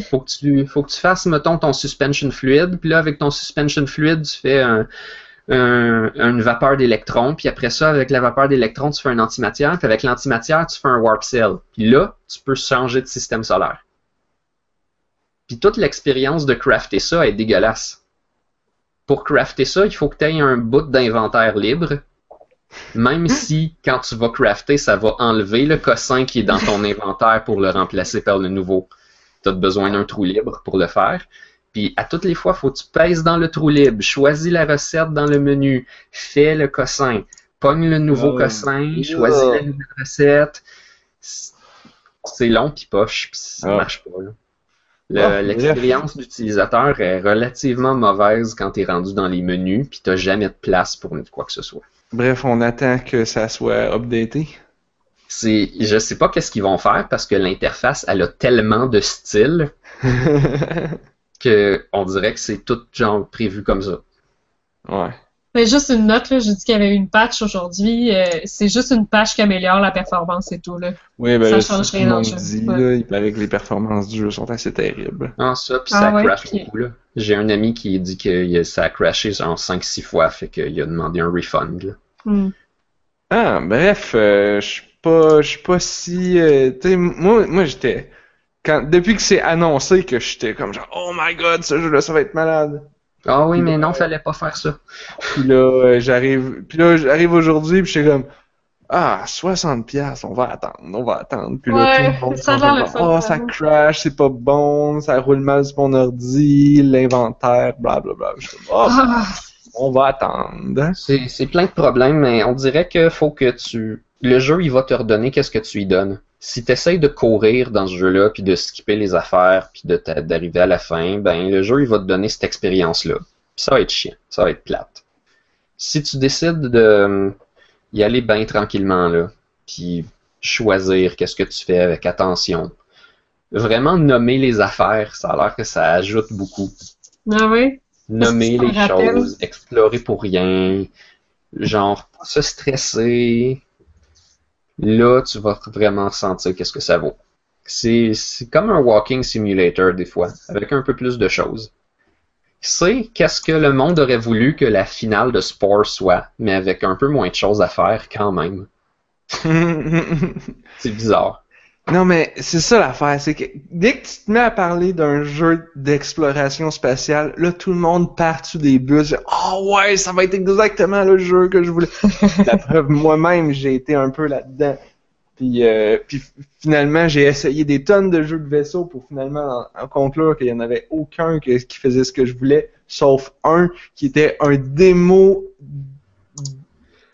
Faut que tu, faut que tu fasses, mettons, ton suspension fluide, puis là, avec ton suspension fluide, tu fais un, un- une vapeur d'électrons, puis après ça, avec la vapeur d'électrons, tu fais un antimatière, puis avec l'antimatière, tu fais un warp cell. Puis là, tu peux changer de système solaire. Puis toute l'expérience de crafter ça est dégueulasse. Pour crafter ça, il faut que tu aies un bout d'inventaire libre. Même si, quand tu vas crafter, ça va enlever le cossin qui est dans ton inventaire pour le remplacer par le nouveau. Tu as besoin d'un trou libre pour le faire. Puis à toutes les fois, faut que tu pèses dans le trou libre, choisis la recette dans le menu, fais le cossin, pogne le nouveau Oh. cossin, choisis la nouvelle recette. C'est long puis poche, puis ça Ah. marche pas. Le- Ah, L'expérience d'utilisateur est relativement mauvaise quand tu es rendu dans les menus puis t'as jamais de place pour quoi que ce soit. Bref, on attend que ça soit updaté. C'est, je sais pas qu'est-ce qu'ils vont faire parce que l'interface elle a tellement de style que on dirait que c'est tout genre prévu comme ça. ouais. Mais juste une note, là, j'ai dit qu'il y avait une patch aujourd'hui. euh, c'est juste une patch qui améliore la performance et tout. Là. Oui, ben Ça change rien dans le jeu. dit, Ouais. là, il paraît que les performances du jeu sont assez terribles. Ah, ça, puis Ah ça ouais, crash puis- beaucoup, là. J'ai un ami qui dit que ça a crashé genre 5-6 fois, fait qu'il a demandé un refund, là. Hmm. Ah, bref, euh, je suis pas, je suis pas si, euh, tu sais, moi, moi j'étais, quand, depuis que c'est annoncé que j'étais comme genre, oh my god, ce jeu-là, ça va être malade. Ah oui, mais non, fallait pas faire ça. Puis là, euh, j'arrive, puis là, j'arrive aujourd'hui, puis j'étais comme, ah, 60 pièces, on va attendre, on va attendre. Puis là, Ouais, tout le monde ça oh, ça vraiment. crash, c'est pas bon, ça roule mal sur mon ordi, l'inventaire, blablabla. Je suis comme, oh, Ah, on va attendre. C'est c'est plein de problèmes, mais on dirait que faut que tu. Le jeu, il va te redonner qu'est-ce que tu lui donnes. Si tu essayes de courir dans ce jeu-là, puis de skipper les affaires, puis d'arriver à la fin, ben le jeu, il va te donner cette expérience-là. Ça va être chiant, ça va être plate. Si tu décides de euh, y aller bien tranquillement, là, puis choisir qu'est-ce que tu fais avec attention, vraiment nommer les affaires, ça a l'air que ça ajoute beaucoup ah oui? nommer les choses, explorer pour rien, genre pas se stresser. Là, tu vas vraiment sentir qu'est-ce que ça vaut. C'est comme un walking simulator des fois, avec un peu plus de choses. C'est qu'est-ce que le monde aurait voulu que la finale de Spore soit, mais avec un peu moins de choses à faire quand même. C'est bizarre. Non, mais c'est ça l'affaire, c'est que dès que tu te mets à parler d'un jeu d'exploration spatiale, là, tout le monde part dessus des bus. Oh ouais, ça va être exactement le jeu que je voulais. La preuve, moi-même, j'ai été un peu là-dedans. Puis, euh, puis finalement, j'ai essayé des tonnes de jeux de vaisseau pour finalement en, en conclure qu'il n'y en avait aucun que- qui faisait ce que je voulais, sauf un qui était un démo,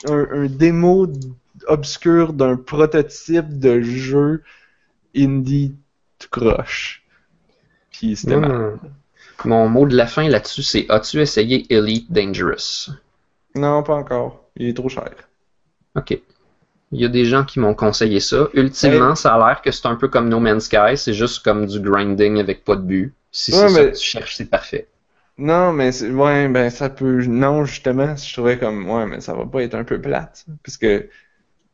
un, un démo obscur d'un prototype de jeu indie tout croche. Puis c'était mal. Hmm. Mon mot de la fin là-dessus, c'est As-tu essayé Elite Dangerous? Non, pas encore. Il est trop cher. Ok. Il y a des gens qui m'ont conseillé ça. Ultimement, ça a l'air que c'est un peu comme No Man's Sky, c'est juste comme du grinding avec pas de but. Si Ouais, c'est ça mais- que tu cherches, c'est parfait. Non, mais c'est- ouais, ben ça peut. Non, justement, je trouvais comme ouais, mais ça va pas être un peu plate, parce que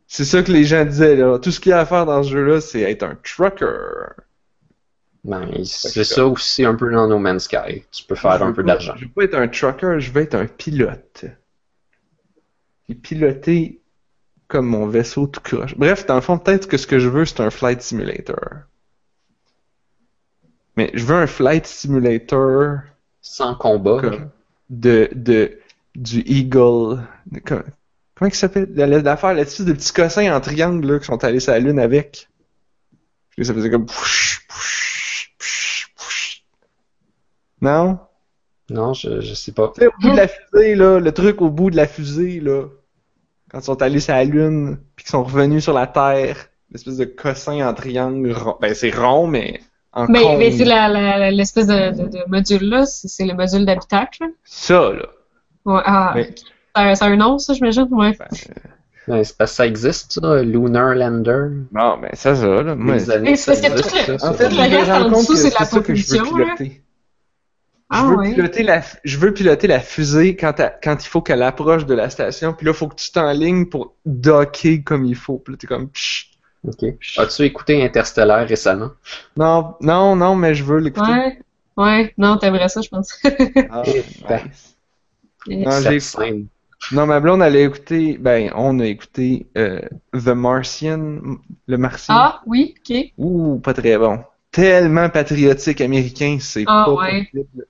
c'est ça que les gens disaient là. Tout ce qu'il y a à faire dans ce jeu-là, c'est être un trucker. Ben, c'est ça aussi un peu dans No Man's Sky. Tu peux faire Je un peu d'argent. Je veux pas être un trucker, je veux être un pilote. Et piloter comme mon vaisseau tout croche. Bref, dans le fond, peut-être que ce que je veux, c'est un flight simulator. Mais je veux un flight simulator Sans combat. comme de, de, du Eagle. de- comment il s'appelle? La- la- L'affaire là-dessus, des petits cossins en triangle là, qui sont allés sur la Lune avec. Puis ça faisait comme. poush, poush, poush, poush. Non? Non, je, je sais pas. Tu sais, au bout de la fusée, là, le truc au bout de la fusée, là, quand ils sont allés sur la Lune, puis qu'ils sont revenus sur la Terre, l'espèce de cossin en triangle rond. Ben, c'est rond, mais en Mais, mais c'est la- la- l'espèce de, de, de module-là, c'est c'est le module d'habitacle. là? Ça, là. Ouais, ah, Mais-. Ça ça a un nom, ça, j'imagine? Ouais. Ben, Ouais, c'est parce que ça existe, ça, Lunar Lander. bon, ben, ça, ça, là. Moi, Mais c'est parce que existe, tout le- ça, En fait, Tout le reste en dessous, c'est de la ça que je. Ah, je veux ouais. piloter la, je veux piloter la fusée quand, il faut qu'elle approche de la station, puis là, il faut que tu t'enlignes pour docker comme il faut. Puis là, t'es comme, Psh. Ok. As-tu écouté Interstellar récemment? non, non, non, mais je veux l'écouter. Ouais. Ouais. Non, t'aimerais ça, je pense. Ah, Eh, nice. Non, j'ai-. Non, ma blonde, elle a écouté, ben, on a écouté euh, The Martian, le Martien. ah, oui, ok. Ouh, pas très bon. Tellement patriotique américain, c'est Ah, pas ouais. possible.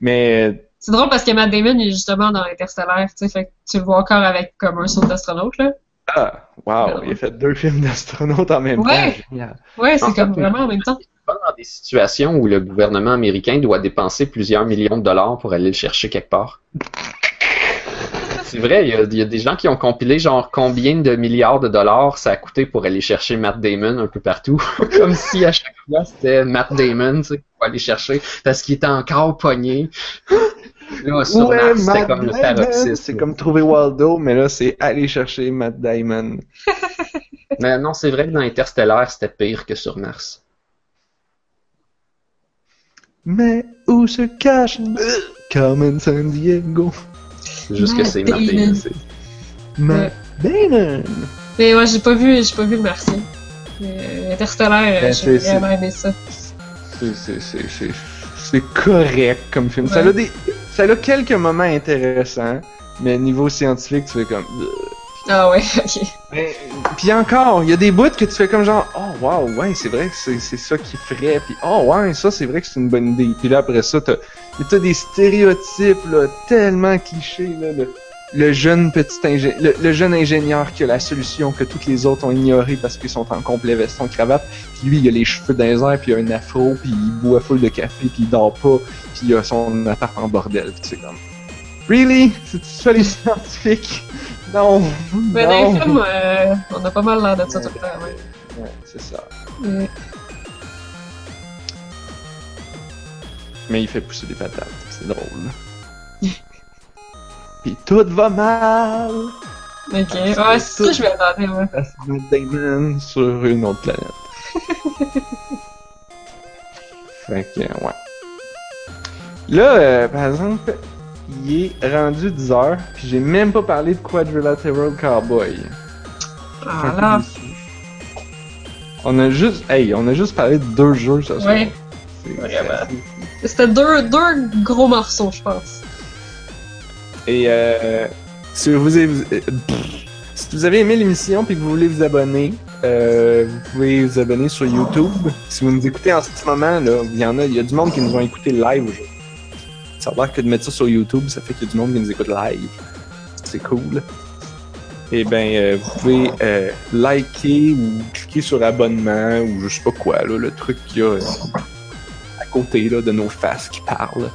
Mais, C'est drôle parce que Matt Damon est justement dans Interstellar, tu sais, fait que tu le vois encore avec comme un saut d'astronaute, là. ah, wow, il a fait deux films d'astronautes en même Ouais. temps. Génial. Ouais, c'est fait, comme vraiment en même temps. Pas dans des situations où le gouvernement américain doit dépenser plusieurs millions de dollars pour aller le chercher quelque part. C'est vrai, il y, a, il y a des gens qui ont compilé genre combien de milliards de dollars ça a coûté pour aller chercher Matt Damon un peu partout. Comme si à chaque fois c'était Matt Damon, tu sais, pour aller chercher parce qu'il était encore pogné. Là, sur Ouais, Mars, c'était comme le paroxysme. C'est comme trouver Waldo, mais là, c'est aller chercher Matt Damon. Mais non, c'est vrai que dans Interstellar, c'était pire que sur Mars. Mais où se cache Carmen San Diego? C'est juste que c'est Matt Damon. Matt Damon! Mais ouais, j'ai pas vu, j'ai pas vu le Martien. Mais Interstellar, euh, Ben, j'ai c'est- vraiment aimé ça. C'est- c'est- c'est- c'est- C'est correct comme film. Ça, a des, ça a quelques moments intéressants, mais niveau scientifique, tu fais comme. Ah ouais, ok. Mais, puis encore, il y a des bouts que tu fais comme genre, oh wow, ouais, c'est vrai que c'est c'est ça qui ferait, puis oh ouais, ça c'est vrai que c'est une bonne idée. Puis là après ça, t'as t'as des stéréotypes là, tellement clichés là, le, le jeune petit ingé le, le jeune ingénieur qui a la solution que toutes les autres ont ignoré parce qu'ils sont en complet veston cravate. Puis lui, il a les cheveux dans les airs, puis il a un afro, puis il boit full de café, puis il dort pas, puis il a son appart en bordel. Sais comme, really, c'est ça les scientifiques? Non. Mais dans non. les films, euh, on a pas mal l'air de ça tout le temps, ouais. Ouais, c'est ça. Mais il fait pousser des patates, c'est drôle. Puis tout va mal Ok, ouais, c'est ça que je vais attendre, ouais. Damon sur une autre planète. fait que, ouais. Là, euh, par exemple, il est rendu 10 heures, puis j'ai même pas parlé de Quadrilateral Cowboy. Ah là, On a juste, hey, on a juste parlé de deux jeux ce soir. Ouais. C'est- Vraiment. C'était deux, deux gros morceaux, je pense. Et euh, si, vous avez, euh, aimé l'émission et que vous voulez vous abonner, euh, vous pouvez vous abonner sur YouTube. Si vous nous écoutez en ce moment, là, il y en a, il y a du monde qui nous ont écouté live aujourd'hui. Ça a que de mettre ça sur YouTube, ça fait qu'il y a du monde qui nous écoute live. C'est cool. Et ben, euh, vous pouvez euh, liker ou cliquer sur abonnement ou je sais pas quoi, là, le truc qu'il y a côté là, de nos faces qui parlent.